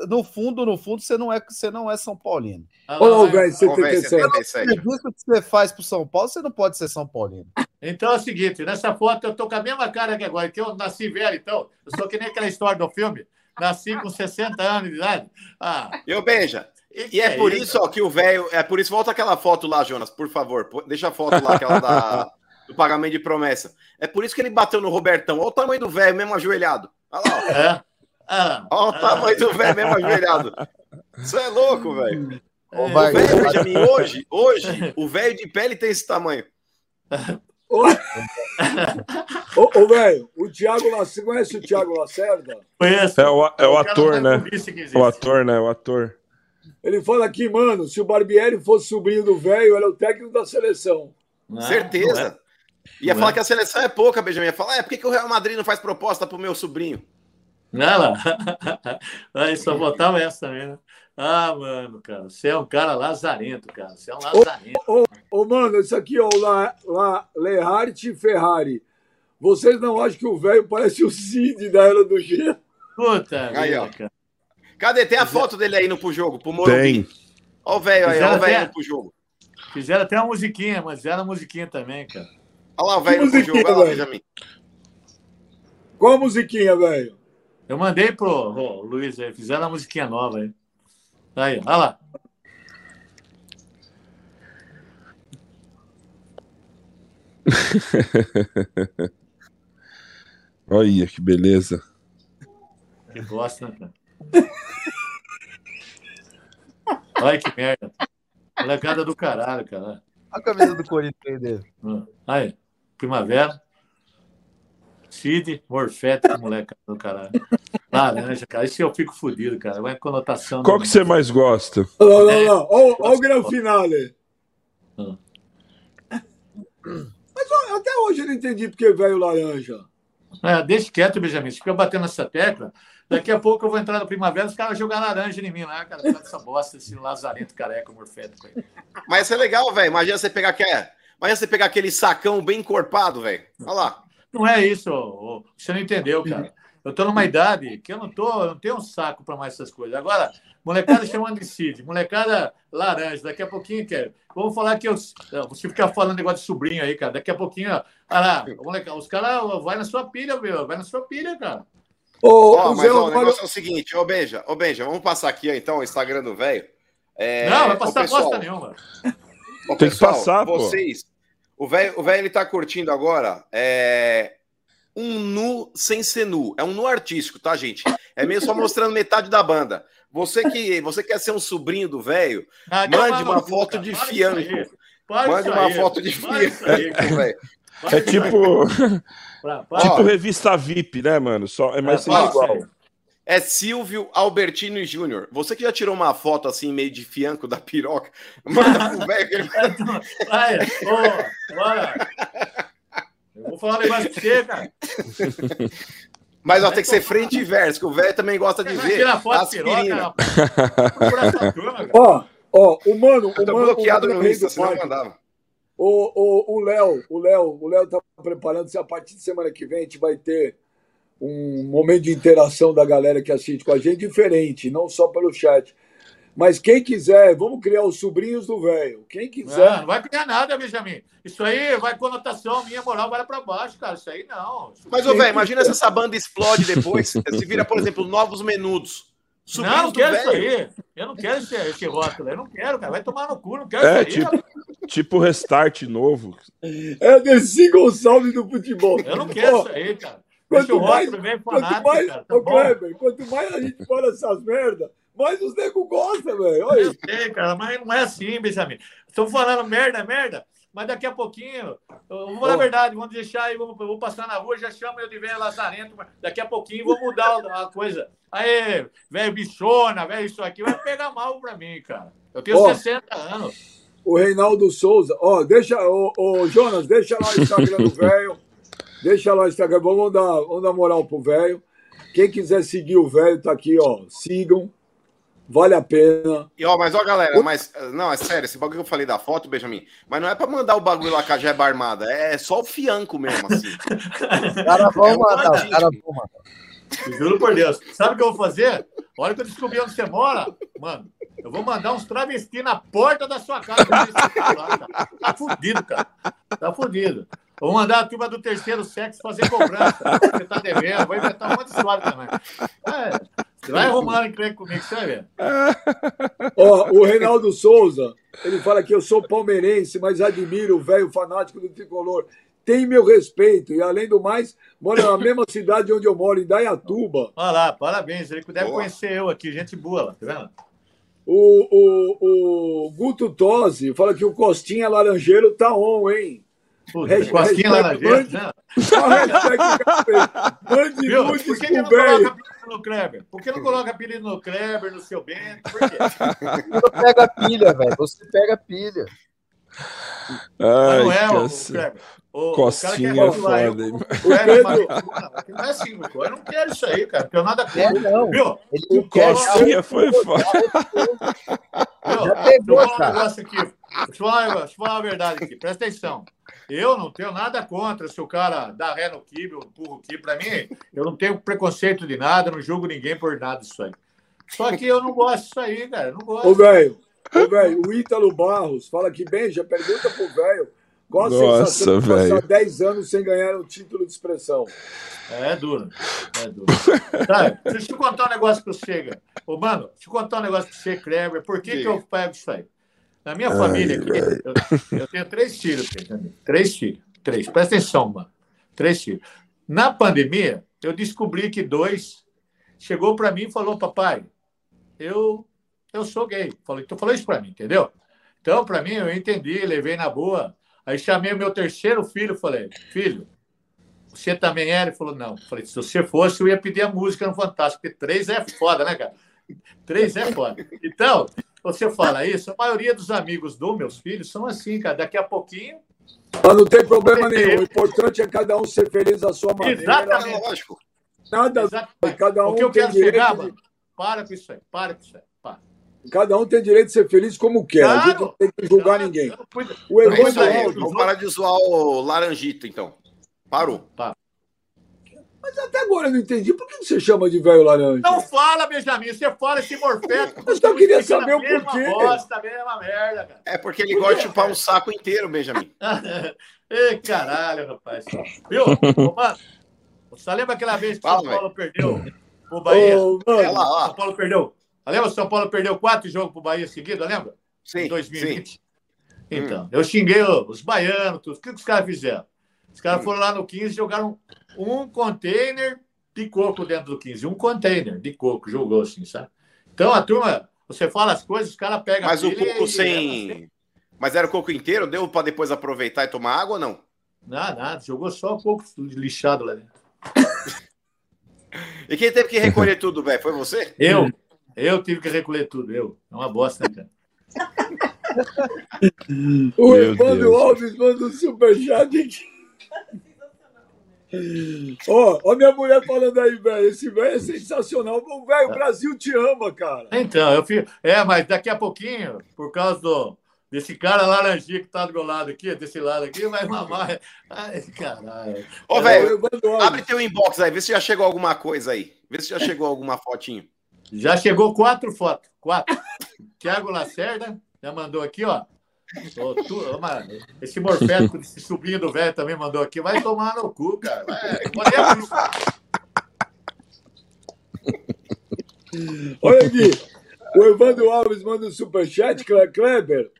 no fundo, no fundo, você não é, você não é São Paulino. Ô, oh, velho, 77. O que você faz pro São Paulo, você não pode ser São Paulino. Então é o seguinte, nessa foto eu tô com a mesma cara que agora, que eu nasci velho, então. Eu sou que nem aquela história do filme. Nasci com 60 anos de idade. Ah. Eu, Beija. E, e é, é, por isso, isso ó, que o velho. É por isso, volta aquela foto lá, Jonas, por favor. Deixa a foto lá, aquela da, do pagamento de promessa. É por isso que ele bateu no Robertão. Olha o tamanho do velho, mesmo ajoelhado. Olha lá, ó. É. Ah, Olha o tamanho do velho mesmo ajoelhado. Isso é louco, velho. É. O velho, Benjamin, hoje, hoje, o velho de pele tem esse tamanho. Ô, ô, velho, o Thiago Lacerda, conhece o Thiago Lacerda? Conheço. É o, é o ator, né? O ator, né? O ator. Ele fala aqui, mano, se o Barbieri fosse sobrinho do velho, ele é o técnico da seleção. Não, Certeza. Não é. Ia não falar é. que a seleção é pouca, Benjamin. Ia falar, é, por que, que o Real Madrid não faz proposta pro meu sobrinho? Não, Aí só botava essa também, né? Ah, mano, cara, você é um cara lazarento, cara. Você é um lazarento. Ô, ô, ô mano, isso aqui, ó, lá, lá, Lehart Ferrari. Vocês não acham que o velho parece o Cid da Era do G? Puta, aí, ó. Cara. Cadê? Tem a foto dele aí no pro jogo, pro Morumbi. Tem. Ó o velho aí, ó o velho no pro jogo. Fizeram até uma musiquinha, mas era musiquinha também, cara. Olha lá o velho no pro jogo, olha lá, Benjamin. Qual a musiquinha, velho? Eu mandei pro oh, Luiz aí, fizeram a musiquinha nova aí. Aí, olha lá. Olha que beleza. Que bosta, né, cara? Olha que merda. Molecada do caralho, cara. Olha a camisa do Corinthians dele. Aí, primavera. Cid, Morfete, moleque do caralho. Laranja, cara. Isso eu fico fodido, cara. Vai conotação. Qual que você mais gosta? Olha lá, olha lá. Olha o grande finale. Ah. Mas ó, até hoje eu não entendi porque veio laranja. É, deixa quieto, Benjamin. Se fica batendo nessa tecla, daqui a pouco eu vou entrar na primavera e os caras jogar laranja em mim lá, cara. Essa bosta, esse lazarento careca, morfético aí. Mas isso é legal, velho. Imagina você pegar aquele. Imagina você pegar aquele sacão bem encorpado, velho. Olha lá. Não é isso, você não entendeu, cara. Eu estou numa idade que eu não tô, eu não tenho um saco para mais essas coisas. Agora, molecada chamando de Cid, molecada laranja, daqui a pouquinho, quer. Vamos falar que eu. Você ficar falando negócio de sobrinho aí, cara. Daqui a pouquinho, ó, lá, molecada, os caras vai na sua pilha, meu. Vai na sua pilha, cara. Ô, oh, mas ó, o negócio é o seguinte, ô Benja, ô Benja, vamos passar aqui então o Instagram do velho. É... Não, vai passar pessoal, bosta nenhuma. Ô, Tem pessoal, que passar, vocês, pô. O velho o ele tá curtindo agora é, um nu sem ser nu. É um nu artístico, tá, gente? É meio só mostrando metade da banda. Você que você quer ser um sobrinho do velho, ah, mande uma foto de fianco. Mande uma foto de fianco, velho. É tipo. tipo revista VIP, né, mano? Só, é mais é, igual é Silvio Albertino Júnior. Você que já tirou uma foto assim, meio de fianco da piroca, manda pro velho vai. Ô, bora. Eu vou falar um negócio pra você, cara. Mas vai ter que ser frente e verso, que o velho também gosta de ver. Tirar foto aspirina. Ó, ó, o mano. Eu tô mano, bloqueado o no Insta, senão mandava. O Léo, o Léo, o Léo tá preparando-se a partir de semana que vem, a gente vai ter um momento de interação da galera que assiste com a gente diferente, não só pelo chat. Mas quem quiser, vamos criar os sobrinhos do velho. Quem quiser. Não, não vai criar nada, Benjamin. Isso aí vai conotação, minha moral vai para baixo, cara. Isso aí não. Mas, ô, velho, imagina se essa banda explode depois. se vira, por exemplo, novos menudos. Sobrinhos não, não quero isso aí. Eu não quero esse, esse rótulo. Eu não quero, cara. Vai tomar no cu, não quero é, isso aí. Tipo, tipo restart novo. É desse Gonçalves do futebol. Eu não quero oh, isso aí, cara. Quanto mais, quanto mais, cara, tá Kleber, quanto mais a gente fala essas merda, mais os nego gostam, velho. Eu sei, cara, mas não é assim, Benjamin. Estão falando merda, merda, mas daqui a pouquinho, eu vou falar a verdade, vamos deixar aí, vou, vou passar na rua, já chamo eu de velho lazarento, mas daqui a pouquinho vou mudar a coisa. Aí, velho bichona, velho isso aqui, vai pegar mal pra mim, cara. Eu tenho oh, 60 anos. O Reinaldo Souza, ó, oh, deixa, ô oh, Jonas, deixa lá o Instagram do velho. Deixa lá o Instagram, vamos dar, vamos dar moral pro velho. Quem quiser seguir o velho, tá aqui, ó. Sigam. Vale a pena. E ó, mas ó, galera, mas não, é sério, esse bagulho que eu falei da foto, Benjamin, mas não é para mandar o bagulho lá com a jeba armada, é só o fianco mesmo, assim. cara vão é mandar, cara vão mandar. Juro por Deus. Sabe o que eu vou fazer? Olha que eu descobri onde você mora, mano. Eu vou mandar uns travestis na porta da sua casa. Tá, tá fudido, cara. Tá fudido. Vou mandar a turma do terceiro sexo fazer cobrança. Você tá devendo, vou inventar um monte de história também. É, você vai arrumar encrenca comigo, você vai ver. Ó, o Reinaldo Souza, ele fala que eu sou palmeirense, mas admiro o velho fanático do tricolor. Tem meu respeito e, além do mais, mora na mesma cidade onde eu moro, em Dayatuba. Olha lá, parabéns. Ele deve boa. conhecer eu aqui, gente boa lá, tá vendo? O, o, o Guto Tosi fala que o Costinha Laranjeiro tá on, hein? Costinha Laranjeiro, né? Mande nudes Por que, que não coloca apelido no Kleber? Por que não coloca apelido no Kleber, no seu Bento? Por quê? Você pega pilha, velho. Você pega pilha. Ai, não é o Kleber. O, Costinha o é foda, hein? O Pedro... Não é assim, eu não quero isso aí, cara. Porque eu nada quero. É, não. Viu? Ele o Costinha foi foda. Já pegou, deixa eu falar um negócio aqui. Deixa eu falar, deixa eu falar a verdade aqui. Presta atenção. Eu não tenho nada contra se o cara dá ré no kibe ou empurra o kibe. Para mim, eu não tenho preconceito de nada, não julgo ninguém por nada disso aí. Só que eu não gosto disso aí, cara. Eu não gosto. Ô, velho, o Ítalo Barros fala que, bem, já pergunta pro velho qual a Nossa, sensação de passar 10 anos sem ganhar um título de expressão? É, é duro. É duro. tá, deixa eu contar um negócio para você, Ô, mano, deixa eu contar um negócio para você, Kleber. Por que, que eu pego isso aí? Na minha Ai, família aqui, eu, eu, tenho três filhos, três filhos. Três. Presta atenção, mano. Três filhos. Na pandemia, eu descobri que dois chegou para mim e falou: Papai, eu, eu sou gay. Falei, tu falou isso para mim, entendeu? Então, para mim, eu entendi, levei na boa. Aí chamei o meu terceiro filho falei: Filho, você também era? Ele falou: Não. Falei: Se você fosse, eu ia pedir a música no Fantástico, porque três é foda, né, cara? Três é foda. Então, você fala isso, a maioria dos amigos dos meus filhos são assim, cara. Daqui a pouquinho. Mas não tem problema nenhum. O importante é cada um ser feliz à sua maneira. Exatamente. Lógico. Nada. Exatamente. Cada um o que eu quero chegar, de... mano, para com isso aí. Para com isso aí. Para. Cada um tem direito de ser feliz como quer. Claro, a gente não tem que julgar claro, ninguém. O Evandro é Vamos parar de zoar o Laranjito, então. Parou. Para. Mas até agora eu não entendi. Por que você chama de velho laranja? Não fala, Benjamin. Você fala esse morfético. Eu só queria saber o porquê. Bosta, mesma merda, cara. É porque ele gosta de chupar um saco inteiro, Benjamin. Ei, caralho, rapaz. Viu? mano, você lembra aquela vez que o São Paulo perdeu o Bahia? Ô, mano. São Paulo perdeu. Lembra que o São Paulo perdeu quatro jogos pro Bahia seguido, lembra? Sim. Em 2020. Sim. Então, hum. eu xinguei os baianos, tudo. O que os caras fizeram? Os caras hum. foram lá no 15 e jogaram um container de coco dentro do 15. Um container de coco jogou assim, sabe? Então a turma, você fala as coisas, os caras pegam. Mas o coco e, sem. E Mas era o coco inteiro? Deu para depois aproveitar e tomar água ou não? Nada, nada. Jogou só o coco lixado lá dentro. e quem teve que recolher tudo, velho? Foi você? Eu. Eu tive que recolher tudo. Eu. É uma bosta, né, cara? o Evandro Alves manda um superchat aqui. Ó, ó minha mulher falando aí, velho. Esse velho é sensacional. Velho, o Brasil te ama, cara. Então, eu fico. É, mas daqui a pouquinho, por causa do, desse cara laranjinha que tá do meu lado aqui, desse lado aqui, vai mamar. Ai, caralho. Ô, velho, abre teu inbox aí, vê se já chegou alguma coisa aí. Vê se já chegou alguma fotinho. Já chegou quatro fotos. Quatro. Tiago Lacerda já mandou aqui, ó. Oh, tu, mano, esse morfético, esse sobrinho do velho também mandou aqui. Vai tomar no cu, cara. Vai, Olha aqui. O Evandro Alves manda um superchat, Kleber.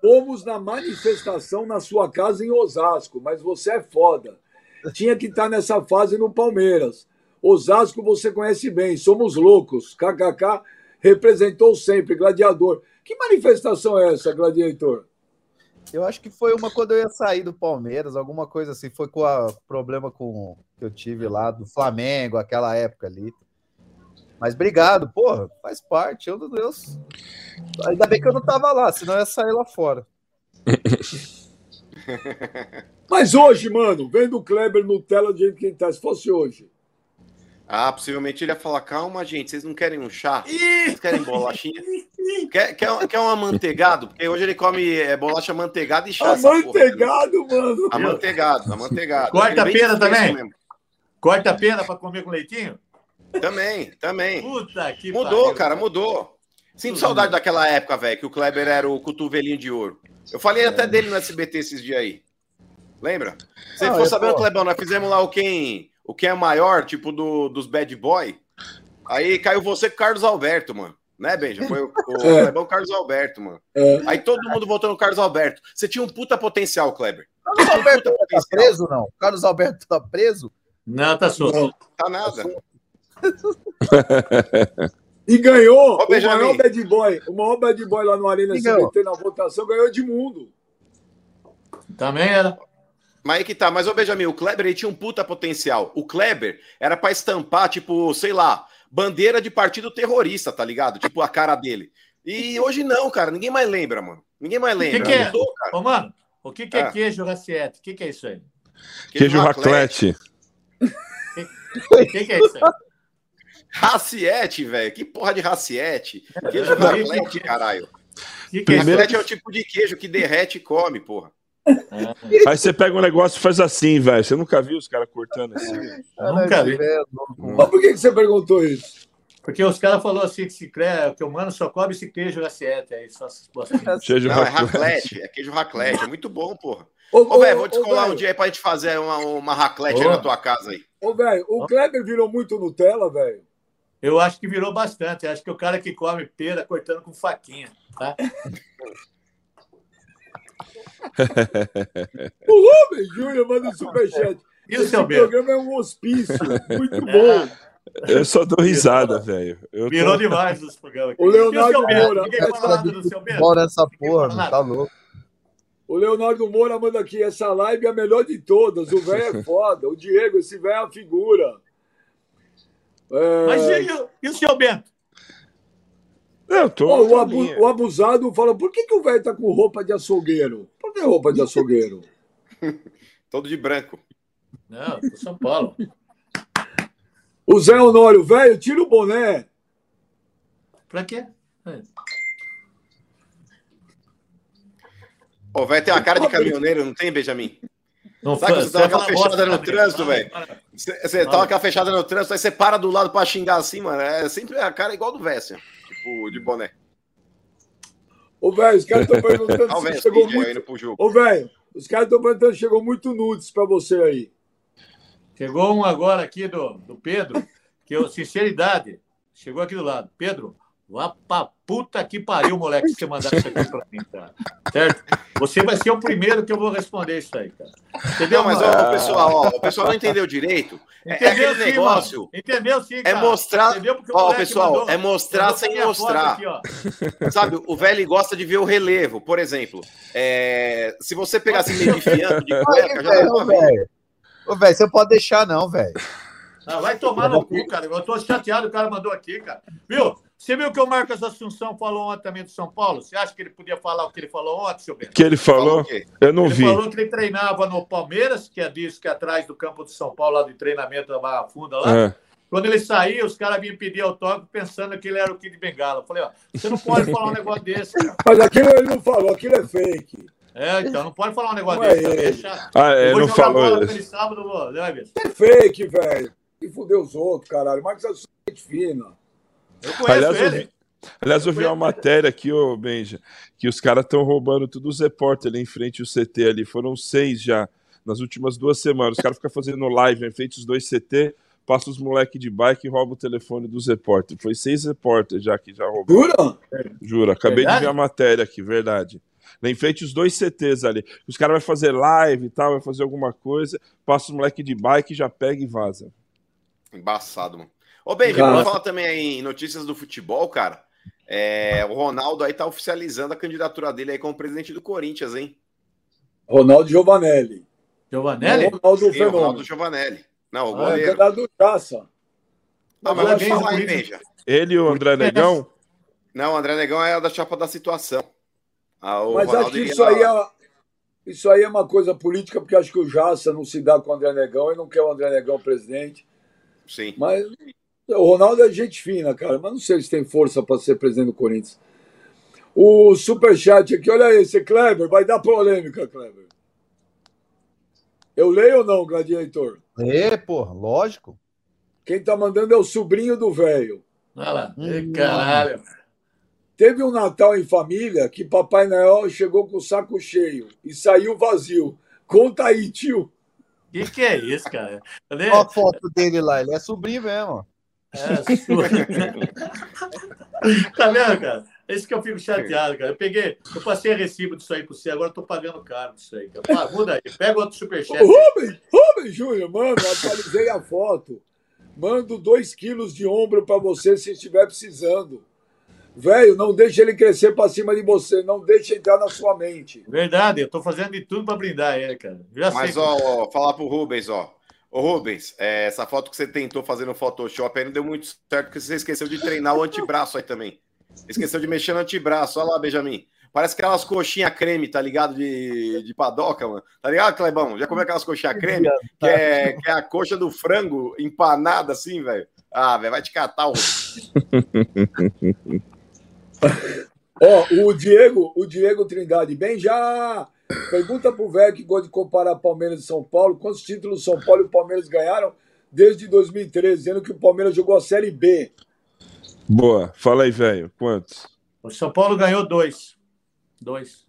Fomos na manifestação na sua casa em Osasco, mas você é foda. Tinha que estar nessa fase no Palmeiras. Osasco você conhece bem, somos loucos. KKK representou sempre, gladiador. Que manifestação é essa, Gladiator? Eu acho que foi uma quando eu ia sair do Palmeiras, alguma coisa assim. Foi com o problema com que eu tive lá do Flamengo, aquela época ali. Mas obrigado, porra, faz parte, meu Deus. Ainda bem que eu não tava lá, senão eu ia sair lá fora. Mas hoje, mano, vendo o Kleber no tela de quem tá, se fosse hoje, ah, possivelmente ele ia falar: calma, gente, vocês não querem um chá? Vocês querem bolachinha? quer, quer, quer um amanteigado? Porque hoje ele come é, bolacha manteigada e chá. Amanteigado, mano. Amanteigado, amanteigado. Corta a pena também? Corta a pena para comer com leitinho? Também, também. Puta que Mudou, pariu, cara, mudou. Sinto saudade daquela época, velho, que o Kleber era o cotovelinho de ouro. Eu falei é. até dele no SBT esses dias aí. Lembra? Você ficou sabendo, Clebão, nós fizemos lá o quem, o quem é maior, tipo do, dos bad boy. Aí caiu você com o Carlos Alberto, mano. Né, Benja? Foi o, o é. Clebão Carlos Alberto, mano. É. Aí todo mundo votou no Carlos Alberto. Você tinha um puta potencial, Kleber. Carlos Alberto um tá preso, não? Carlos Alberto tá preso? Não, tá solto. Tá nada. e ganhou Ô, o maior bad boy. O maior bad boy lá no Arena CBT na votação ganhou Edmundo. Também era. Mas aí que tá, mas ô Benjamin, o Kleber ele tinha um puta potencial. O Kleber era para estampar, tipo, sei lá, bandeira de partido terrorista, tá ligado? Tipo, a cara dele. E hoje não, cara, ninguém mais lembra, mano. Ninguém mais lembra. O que, que é? Mudou, Ô, mano, o que, que é, é queijo raciete? O que, que é isso aí? Queijo, queijo raclete. O que, que é isso aí? Raciete, velho. Que porra de raciete? Queijo raclete, caralho. Que que Primeiro... Raclete é o tipo de queijo que derrete e come, porra. É. Aí você pega um negócio e faz assim, velho. Você nunca viu os caras cortando assim? nunca vi. Mas por que você perguntou isso? Porque os caras falaram assim que, se crê, que o mano só come esse queijo assiete. Aí só se queijo Não, é raclete. É queijo raclete. É muito bom, porra. Ô, ô velho, vou descolar um dia aí pra gente fazer uma, uma raclete na tua casa aí. Ô, velho, o Kleber virou muito Nutella, velho. Eu acho que virou bastante. Eu acho que o cara que come pera cortando com faquinha, tá? o Rubens Júnior manda um superchat. Esse programa é um hospício. Muito bom. Eu só dou risada, velho. Virou tô... demais os programas. O Leonardo Moura. Ninguém fala nada do seu Bora essa porra, não tá louco. O Leonardo Moura manda aqui, essa live é a melhor de todas. O velho é foda. O Diego, esse velho é a figura. É... Mas e, e, o seu Bento? Eu tô. O, abu, o, abusado fala: por que, que o velho tá com roupa de açougueiro? Por que roupa de açougueiro? Todo de branco. Não, São Paulo. O Zé Honório, velho, tira o boné. Pra quê? É. O velho tem uma cara de caminhoneiro, não tem, Benjamin? Não Sabe que você tava aquela fechada no trânsito, velho? Você, tava aquela fechada no trânsito, aí você para do lado pra xingar assim, mano. É sempre a cara igual do Vessia, tipo, de boné. Ô, velho, os caras estão perguntando se chegou muito... Ô, velho, os caras estão perguntando se chegou muito nudes pra você aí. Chegou um agora aqui do, do Pedro, que eu, sinceridade, chegou aqui do lado. Pedro, Vá pra puta que pariu, moleque, se você mandar isso aqui pra mim, cara. Certo? Você vai ser o primeiro que eu vou responder isso aí, cara. Entendeu? Não, mas ó, o pessoal, ó, o pessoal não entendeu direito. É entendeu, é aquele sim, negócio. Mano. Entendeu sim, é cara. É mostrar. Ó, pessoal, mandou, é mostrar sem mostrar. Aqui, Sabe, o velho gosta de ver o relevo. Por exemplo, é... se você pegasse assim, meio de fiando de cueca, já não velho. Ô, velho, você pode deixar, não, velho. Ah, vai tomar no cu, cara. Eu tô chateado, o cara mandou aqui, cara. Viu? Você viu que o Marcos Assunção falou ontem também do São Paulo? Você acha que ele podia falar o que ele falou ontem, seu Bento? Que ele falou? falou eu não ele vi. Ele falou que ele treinava no Palmeiras, que é disso que é atrás do campo de São Paulo, lá de treinamento da Barra Funda lá. É. Quando ele saía, os caras vinham pedir autógrafo pensando que ele era o Kid Bengala. Eu falei, ó, você não pode falar um negócio desse, cara. Mas aquilo ele não falou, aquilo é fake. É, então não pode falar um negócio não desse. É deixa... Ah, é, não falou. Bola sábado, né, é fake, velho. E fudeu os outros, caralho. Marcos é gente fina. Eu Aliás, ele. Aliás, eu vi uma matéria aqui, ô Benja, que os caras estão roubando tudo os repórteres ali em frente ao CT ali. Foram seis já nas últimas duas semanas. Os caras ficam fazendo live em frente os dois CT, passa os moleques de bike e rouba o telefone dos repórteres. Foi seis repórteres já que já roubaram. Jura? Jura, acabei verdade? de ver a matéria aqui, verdade. Em frente os dois CTs ali. Os caras vão fazer live e tal, vai fazer alguma coisa, passa os moleques de bike, já pega e vaza. Embaçado, mano. Ô, Benja, vamos falar também aí em notícias do futebol, cara. É, o Ronaldo aí tá oficializando a candidatura dele aí como presidente do Corinthians, hein? Ronaldo Giovanelli. Giovanelli? Ronaldo Sim, Ronaldo Giovanelli. Não, o ah, goleiro. É do Caça. Não, mas vamos falar aí, Benja. Ele e o André Negão? Não, o André Negão é da chapa da situação. Ah, mas Ronaldo acho que isso aí, é, isso aí é uma coisa política, porque acho que o Jaça não se dá com o André Negão e não quer o André Negão presidente. Sim. Mas o Ronaldo é gente fina, cara, mas não sei se tem força para ser presidente do Corinthians. O superchat aqui, olha esse, Kleber, vai dar polêmica, Kleber. Eu leio ou não, Gladiator? É, porra, lógico. Quem tá mandando é o sobrinho do velho. Olha lá. Hum, caralho. Teve um Natal em família que Papai Noel chegou com o saco cheio e saiu vazio. Conta aí, tio. O que, que é isso, cara? Olha a foto dele lá, ele é sobrinho mesmo. É, sobrinho. tá vendo, cara? É isso que eu fico chateado, cara. Eu peguei, eu passei a recibo disso aí para você, agora eu tô pagando caro disso aí, cara. Pá, muda aí, pega outro superchat. Rubens, Rubens Júnior, mano, atualizei a foto. Mando dois quilos de ombro para você se estiver precisando. Velho, não deixe ele crescer para cima de você, não deixe entrar na sua mente. Verdade, eu tô fazendo de tudo para brindar ele, cara. Já Mas, ó, ó, falar pro Rubens, ó. Ô, Rubens, é, essa foto que você tentou fazer no Photoshop aí não deu muito certo, porque você esqueceu de treinar o antebraço aí também. Esqueceu de mexer no antebraço. Olha lá, Benjamin. Parece aquelas coxinhas creme, tá ligado? De, de padoca, mano. Tá ligado, Clebão? Já comeu aquelas coxinhas creme? Que é, que é a coxa do frango empanada assim, velho. Ah, velho, vai te catar o. Ó, oh, o Diego, o Diego Trindade, bem já. Pergunta pro velho que gosta de comparar Palmeiras e São Paulo. Quantos títulos São Paulo e o Palmeiras ganharam desde 2013, dizendo que o Palmeiras jogou a Série B. Boa. Fala aí, velho. Quantos? O São Paulo ganhou dois. Dois.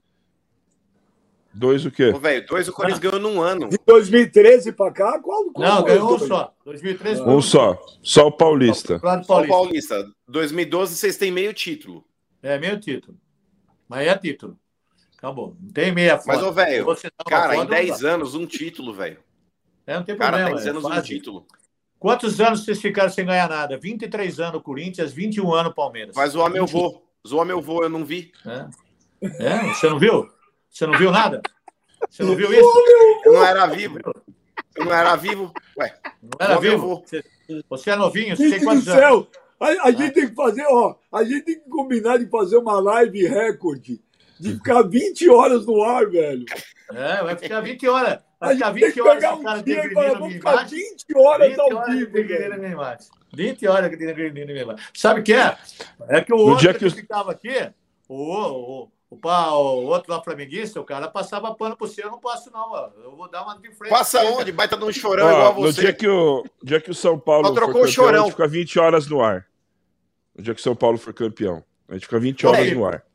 Dois o quê? velho, dois o Corinthians ganhou num ano. De 2013 para cá? Qual, qual Não, ganhou um só. 2013 Um só. Só o Paulista. Só o Paulista. 2012 vocês têm meio título. É, meio título. Mas é título. Acabou. Não tem meia foto. Mas, ô, velho, cara, em 10 anos, um título, velho. É, não tem problema. Cara, 10 é anos, é um título. Quantos anos vocês ficaram sem ganhar nada? 23 anos Corinthians, 21 anos Palmeiras. Mas zoar meu vô. Zoar meu vô, eu não vi. É. é. Você não viu? Você não viu nada? Você não viu isso? Eu não era vivo. Eu não era vivo. Ué. Não era vivo? Você, você é novinho? Você tem quantos anos? A, a gente tem que fazer, ó, a gente tem que combinar de fazer uma live recorde de ficar 20 horas no ar, velho. É, vai ficar 20 horas. Vai ficar 20 horas o cara degradando a minha imagem. 20 horas 20 ao vivo. A minha imagem. 20 horas que degradando a minha imagem. Sabe o que é? É que o outro que, que ficava aqui, o, o, o, o, outro lá flamenguista, o cara passava pano por você, eu não passo não, ó. Eu vou dar uma de frente. Passa onde? Baita de um chorão ó, igual você. No dia que o, dia que o São Paulo Só trocou o chorão. a gente fica 20 horas no ar. No dia que o São Paulo for campeão. A gente fica 20 horas no ar.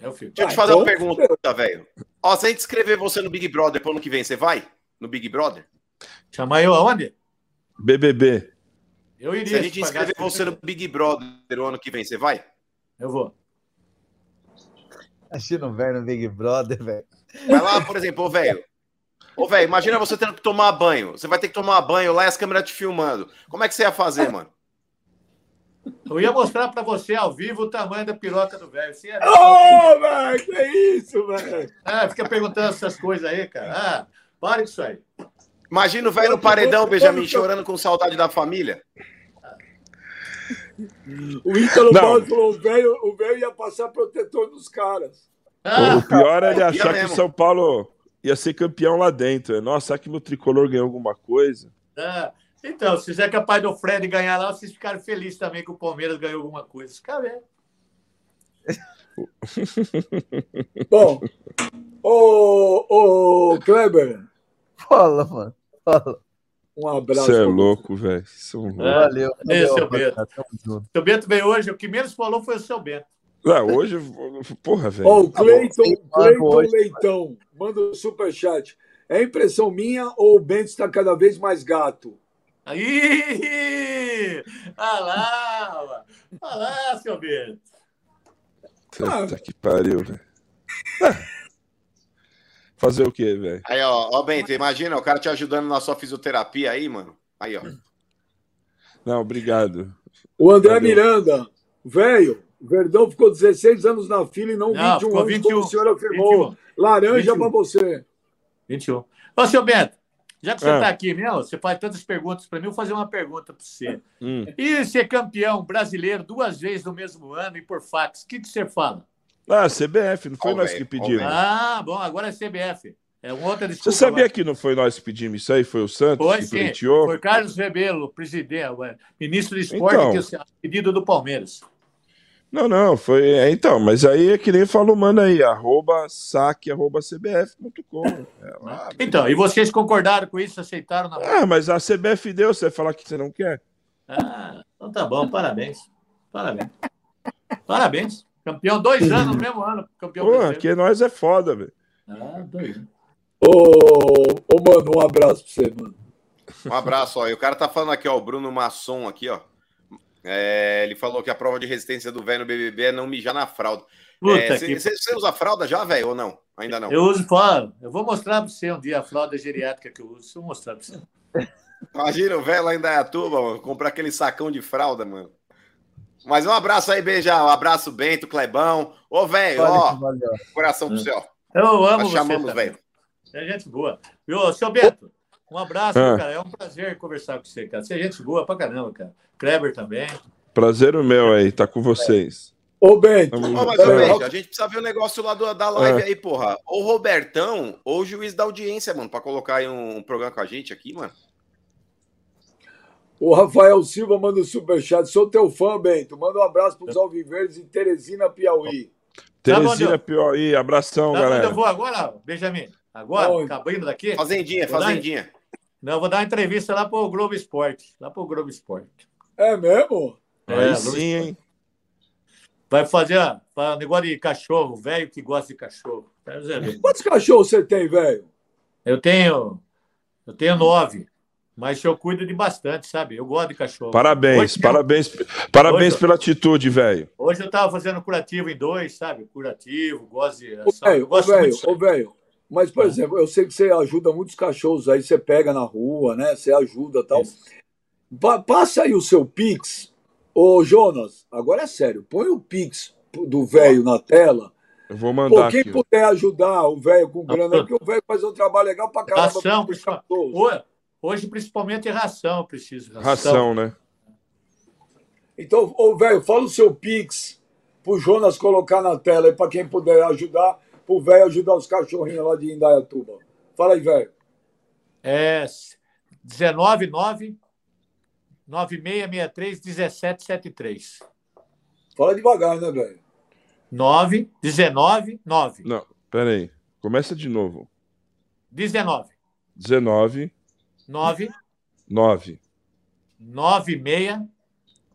É Deixa eu te fazer uma pergunta, velho. Ó, se a gente escrever você no Big Brother pro ano que vem, você vai? No Big Brother? Chamar eu aonde? BBB. Eu iria. Se a gente inscrever você no Big Brother o ano que vem, você vai? Eu vou. A gente não vai no Big Brother, velho. Vai lá, por exemplo, velho. Ô, velho, imagina você tendo que tomar banho. Você vai ter que tomar banho lá e as câmeras te filmando. Como é que você ia fazer, mano? Eu ia mostrar para você ao vivo o tamanho da piroca do velho. Ô, oh, velho, que isso, velho? É, fica perguntando essas coisas aí, cara. Ah, para isso aí. Imagina o velho no paredão, Benjamin, chorando com saudade da família. O Ítalo Baldo falou: o velho, o velho ia passar protetor nos caras. Ah, o pior é ele achar que o São Paulo ia ser campeão lá dentro. Nossa, será que meu tricolor ganhou alguma coisa? Ah. Então, se você é capaz do Fred ganhar lá, vocês ficaram felizes também que o Palmeiras ganhou alguma coisa. Fica bem. Bom, ô, ô Kleber. Fala, mano. Fala. Um abraço. Você é louco, velho. É, valeu. É, seu Bento. Seu Bento veio hoje. O que menos falou foi o seu Bento. Ah, hoje, porra, velho. Ó, o Cleiton, Cleiton Leitão manda um superchat. É impressão minha ou o Bento está cada vez mais gato? Aí! Olha lá! Olha lá, seu Bento! Puta ah. que pariu, velho. Fazer o quê, velho? Aí, ó, ó, Bento, imagina o cara te ajudando na sua fisioterapia aí, mano. Aí, ó. Não, obrigado. O André Valeu. Miranda, velho, Verdão ficou 16 anos na fila e não, não 21 anos, 21, como o senhor afirmou. 21, Laranja para você. 21. Ô, seu Bento, já que você está é. aqui mesmo, você faz tantas perguntas para mim, eu vou fazer uma pergunta para você. Hum. E ser campeão brasileiro duas vezes no mesmo ano e por fax, o que, que você fala? Ah, CBF, não foi oh, nós que pedimos. Ah, bom, agora é CBF. É uma outra desculpa. Você sabia que não foi nós que pedimos isso aí? Foi o Santos foi, que sim. pleiteou? Foi Carlos Rebelo, presidente, ministro do esporte, então, que é o pedido do Palmeiras. Não, não, foi. É, então, mas aí é que nem falou, mano aí, arroba saque, arroba cbf.com. É, então, e vocês concordaram com isso, aceitaram na. Ah, mas a CBF deu, você vai falar que você não quer. Ah, então tá bom, parabéns. Parabéns. Parabéns. Campeão dois anos no mesmo ano. Campeão Pô, que nós é foda, velho. Ah, dois anos. Ô, ô, mano, um abraço pra você, mano. Um abraço, ó. E o cara tá falando aqui, ó, o Bruno Masson aqui, ó. É, ele falou que a prova de resistência do velho no BBB é não mijar na fralda. Você é, que... usa fralda já, velho, ou não? Ainda não? Eu uso fralda. Eu vou mostrar pra você um dia a fralda geriátrica que eu uso. Deixa eu mostrar pra você. Imagina o velho lá em Dayatuba, mano, comprar aquele sacão de fralda, mano. Mas um abraço aí, beijão. Um abraço, Bento, Clebão. Ô, velho, ó. Coração pro céu. Eu amo Nós chamamos, velho. É gente boa. Viu, seu Bento, um abraço, ah. cara. É um prazer conversar com você, cara. Você é gente boa pra caramba, cara. Kleber também. Prazer o meu aí, tá com vocês. Ô, Bento. Ô, mas, ô, Bento, a gente precisa ver o negócio lá do, da live é. aí, porra. Ou Robertão, ou o juiz da audiência, mano, pra colocar aí um, um programa com a gente aqui, mano. O Rafael Silva manda um superchat. Sou teu fã, Bento. Manda um abraço para os Alviverdes em Teresina, Piauí. Teresina, Piauí. Abração, tá galera. eu vou agora, Benjamin? Agora, Onde? acabando daqui? Fazendinha, fazendinha. Não, eu vou dar uma entrevista lá para o Globo Esporte. Lá para o Globo Esporte. É mesmo? É, Aí sim, hein? Vai fazer um negócio de cachorro, velho que gosta de cachorro. Quantos cachorros você tem, velho? Eu tenho. Eu tenho nove. Mas eu cuido de bastante, sabe? Eu gosto de cachorro. Parabéns, hoje, parabéns, parabéns hoje, pela atitude, velho. Hoje eu estava fazendo curativo em dois, sabe? Curativo, gosto de. Ô, velho, ô, velho. Mas, por é. exemplo, eu sei que você ajuda muitos cachorros aí, você pega na rua, né? Você ajuda tal. Pa passa aí o seu Pix. Ô, Jonas, agora é sério, põe o Pix do velho na tela. Eu vou mandar. Pô, quem aqui. puder ajudar o velho com grana, porque o velho faz um trabalho legal pra caramba. Ação, Hoje, principalmente, é ração, preciso. Ração, ração né? Então, ô, velho, fala o seu Pix pro Jonas colocar na tela aí para quem puder ajudar, pro velho ajudar os cachorrinhos lá de Indaiatuba. Fala aí, velho. É 199 9663 1773. Fala devagar, né, velho? 9 19 9. Não, peraí. Começa de novo. 19. 19 9. 9. 96.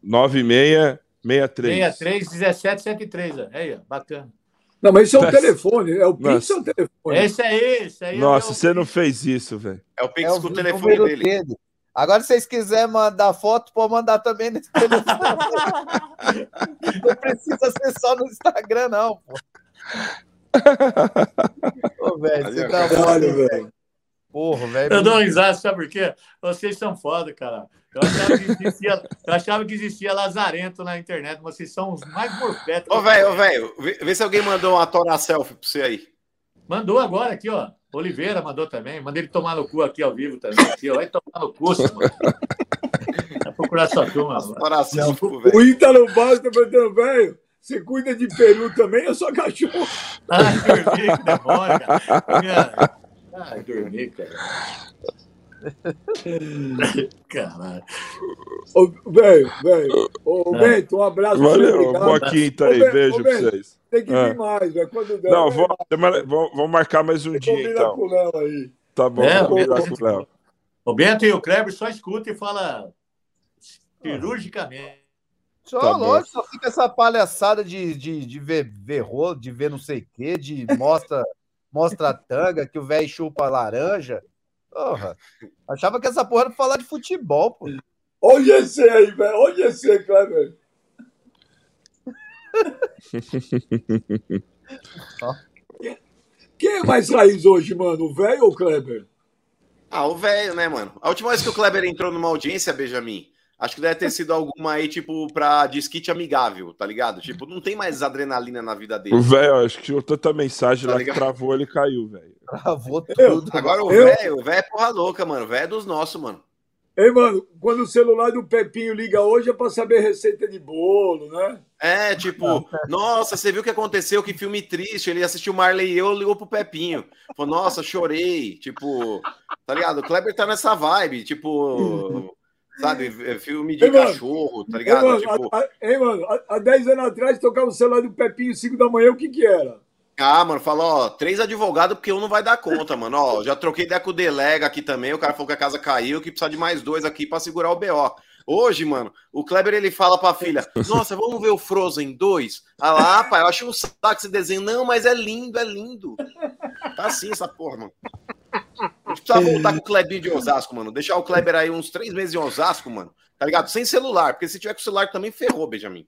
96 63. 63 17 73. É aí, bacana. Não, mas isso é o telefone, é o Pix ou é o telefone? Esse é esse aí. Nossa, é você não fez isso, velho. É o Pix é o com o telefone dele. dele. Agora, se vocês quiserem mandar foto, pode mandar também nesse telefone. não precisa ser só no Instagram, não, pô. Ô, velho, você tá velho. Porra, velho. Eu dou risada, sabe por quê? Vocês são foda, cara. Eu achava que existia, eu achava que existia lazarento na internet, mas vocês são os mais morfetos. Ô, velho, ô, velho, vê se alguém mandou uma tona selfie pra você aí. Mandou agora aqui, ó. Oliveira mandou também. Mandei ele tomar no cu aqui ao vivo também. Aqui, ó. Vai tomar no cu, mano. Vai procurar sua turma. O Ítalo Basta perguntando, velho. Você cuida de peru também ou só cachorro? Ah, dormir, que demora, cara. Ai, dormir, cara. Caralho. Velho, velho. Ô, é. Bento, um abraço. Valeu, boa quinta aí. Ô, beijo ô, pra vocês. Tem que vir ah. mais, velho. Quando der. Não, vamos marcar mais um dia, então. Com o Léo aí. Tá bom, é, vamos com o Léo. O Bento e o Kleber só escuta e fala cirurgicamente. Só, tá lógico, só fica essa palhaçada de, de, de ver, ver rolo, de ver não sei o quê, de mostra mostra a tanga, que o velho chupa laranja. Porra, achava que essa porra era pra falar de futebol, pô. Olha esse aí, velho. Olha esse aí, Kleber. Quem é mais raiz hoje, mano? O velho ou o Kleber? Ah, o velho, né, mano? A última vez que o Kleber entrou numa audiência, Benjamin, Acho que deve ter sido alguma aí, tipo, pra disquite amigável, tá ligado? Tipo, não tem mais adrenalina na vida dele. O velho, acho que tinha tanta mensagem tá lá ligado? que travou, ele caiu, velho. Travou tudo. Agora o velho, o velho é porra louca, mano. O velho é dos nossos, mano. Ei, mano, quando o celular do Pepinho liga hoje é pra saber receita de bolo, né? É, tipo, nossa, você viu o que aconteceu? Que filme triste. Ele assistiu Marley e eu, ligou pro Pepinho. Falou, nossa, chorei. Tipo, tá ligado? O Kleber tá nessa vibe, tipo. Sabe, é filme de ei, cachorro, tá ligado? Ei, mano, tipo... a, ei, mano, há 10 anos atrás tocava o celular do Pepinho 5 da manhã, o que que era? Ah, mano, falou, ó, três advogados porque um não vai dar conta, mano. Ó, já troquei ideia com o delega aqui também, o cara falou que a casa caiu, que precisa de mais dois aqui para segurar o BO. Hoje, mano, o Kleber ele fala pra filha: Nossa, vamos ver o Frozen 2? Ah lá, pai, eu acho um saco esse desenho. Não, mas é lindo, é lindo. Tá assim essa porra, mano. A gente precisa voltar com o Kleber de Osasco, mano. Deixar o Kleber aí uns três meses em Osasco, mano. Tá ligado? Sem celular, porque se tiver com celular também ferrou, Benjamin.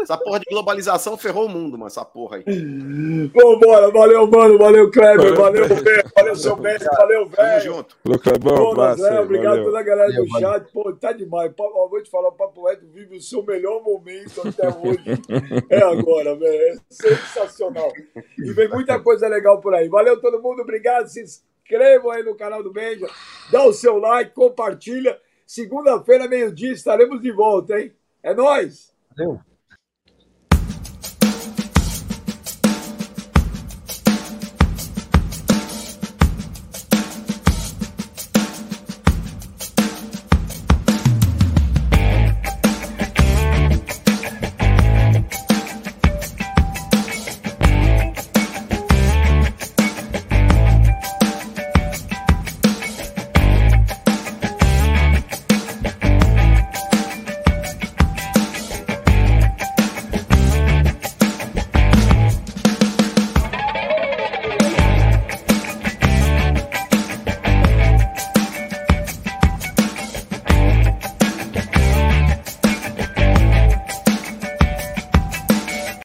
Essa porra de globalização ferrou o mundo, mano, essa porra aí. Vambora, valeu, mano, valeu, Kleber, valeu, velho, valeu, seu mestre, valeu, velho. Tamo junto. Clebão, Zé, obrigado valeu. pela galera do chat, pô, tá demais. Pô, vou te falar, o Papo Reto vive o seu melhor momento até hoje. É agora, velho, é sensacional. E vem muita coisa legal por aí. Valeu todo mundo, obrigado, se inscrevam aí no canal do Benja, dá o seu like, compartilha. Segunda-feira, meio-dia, estaremos de volta, hein? É nóis! Valeu!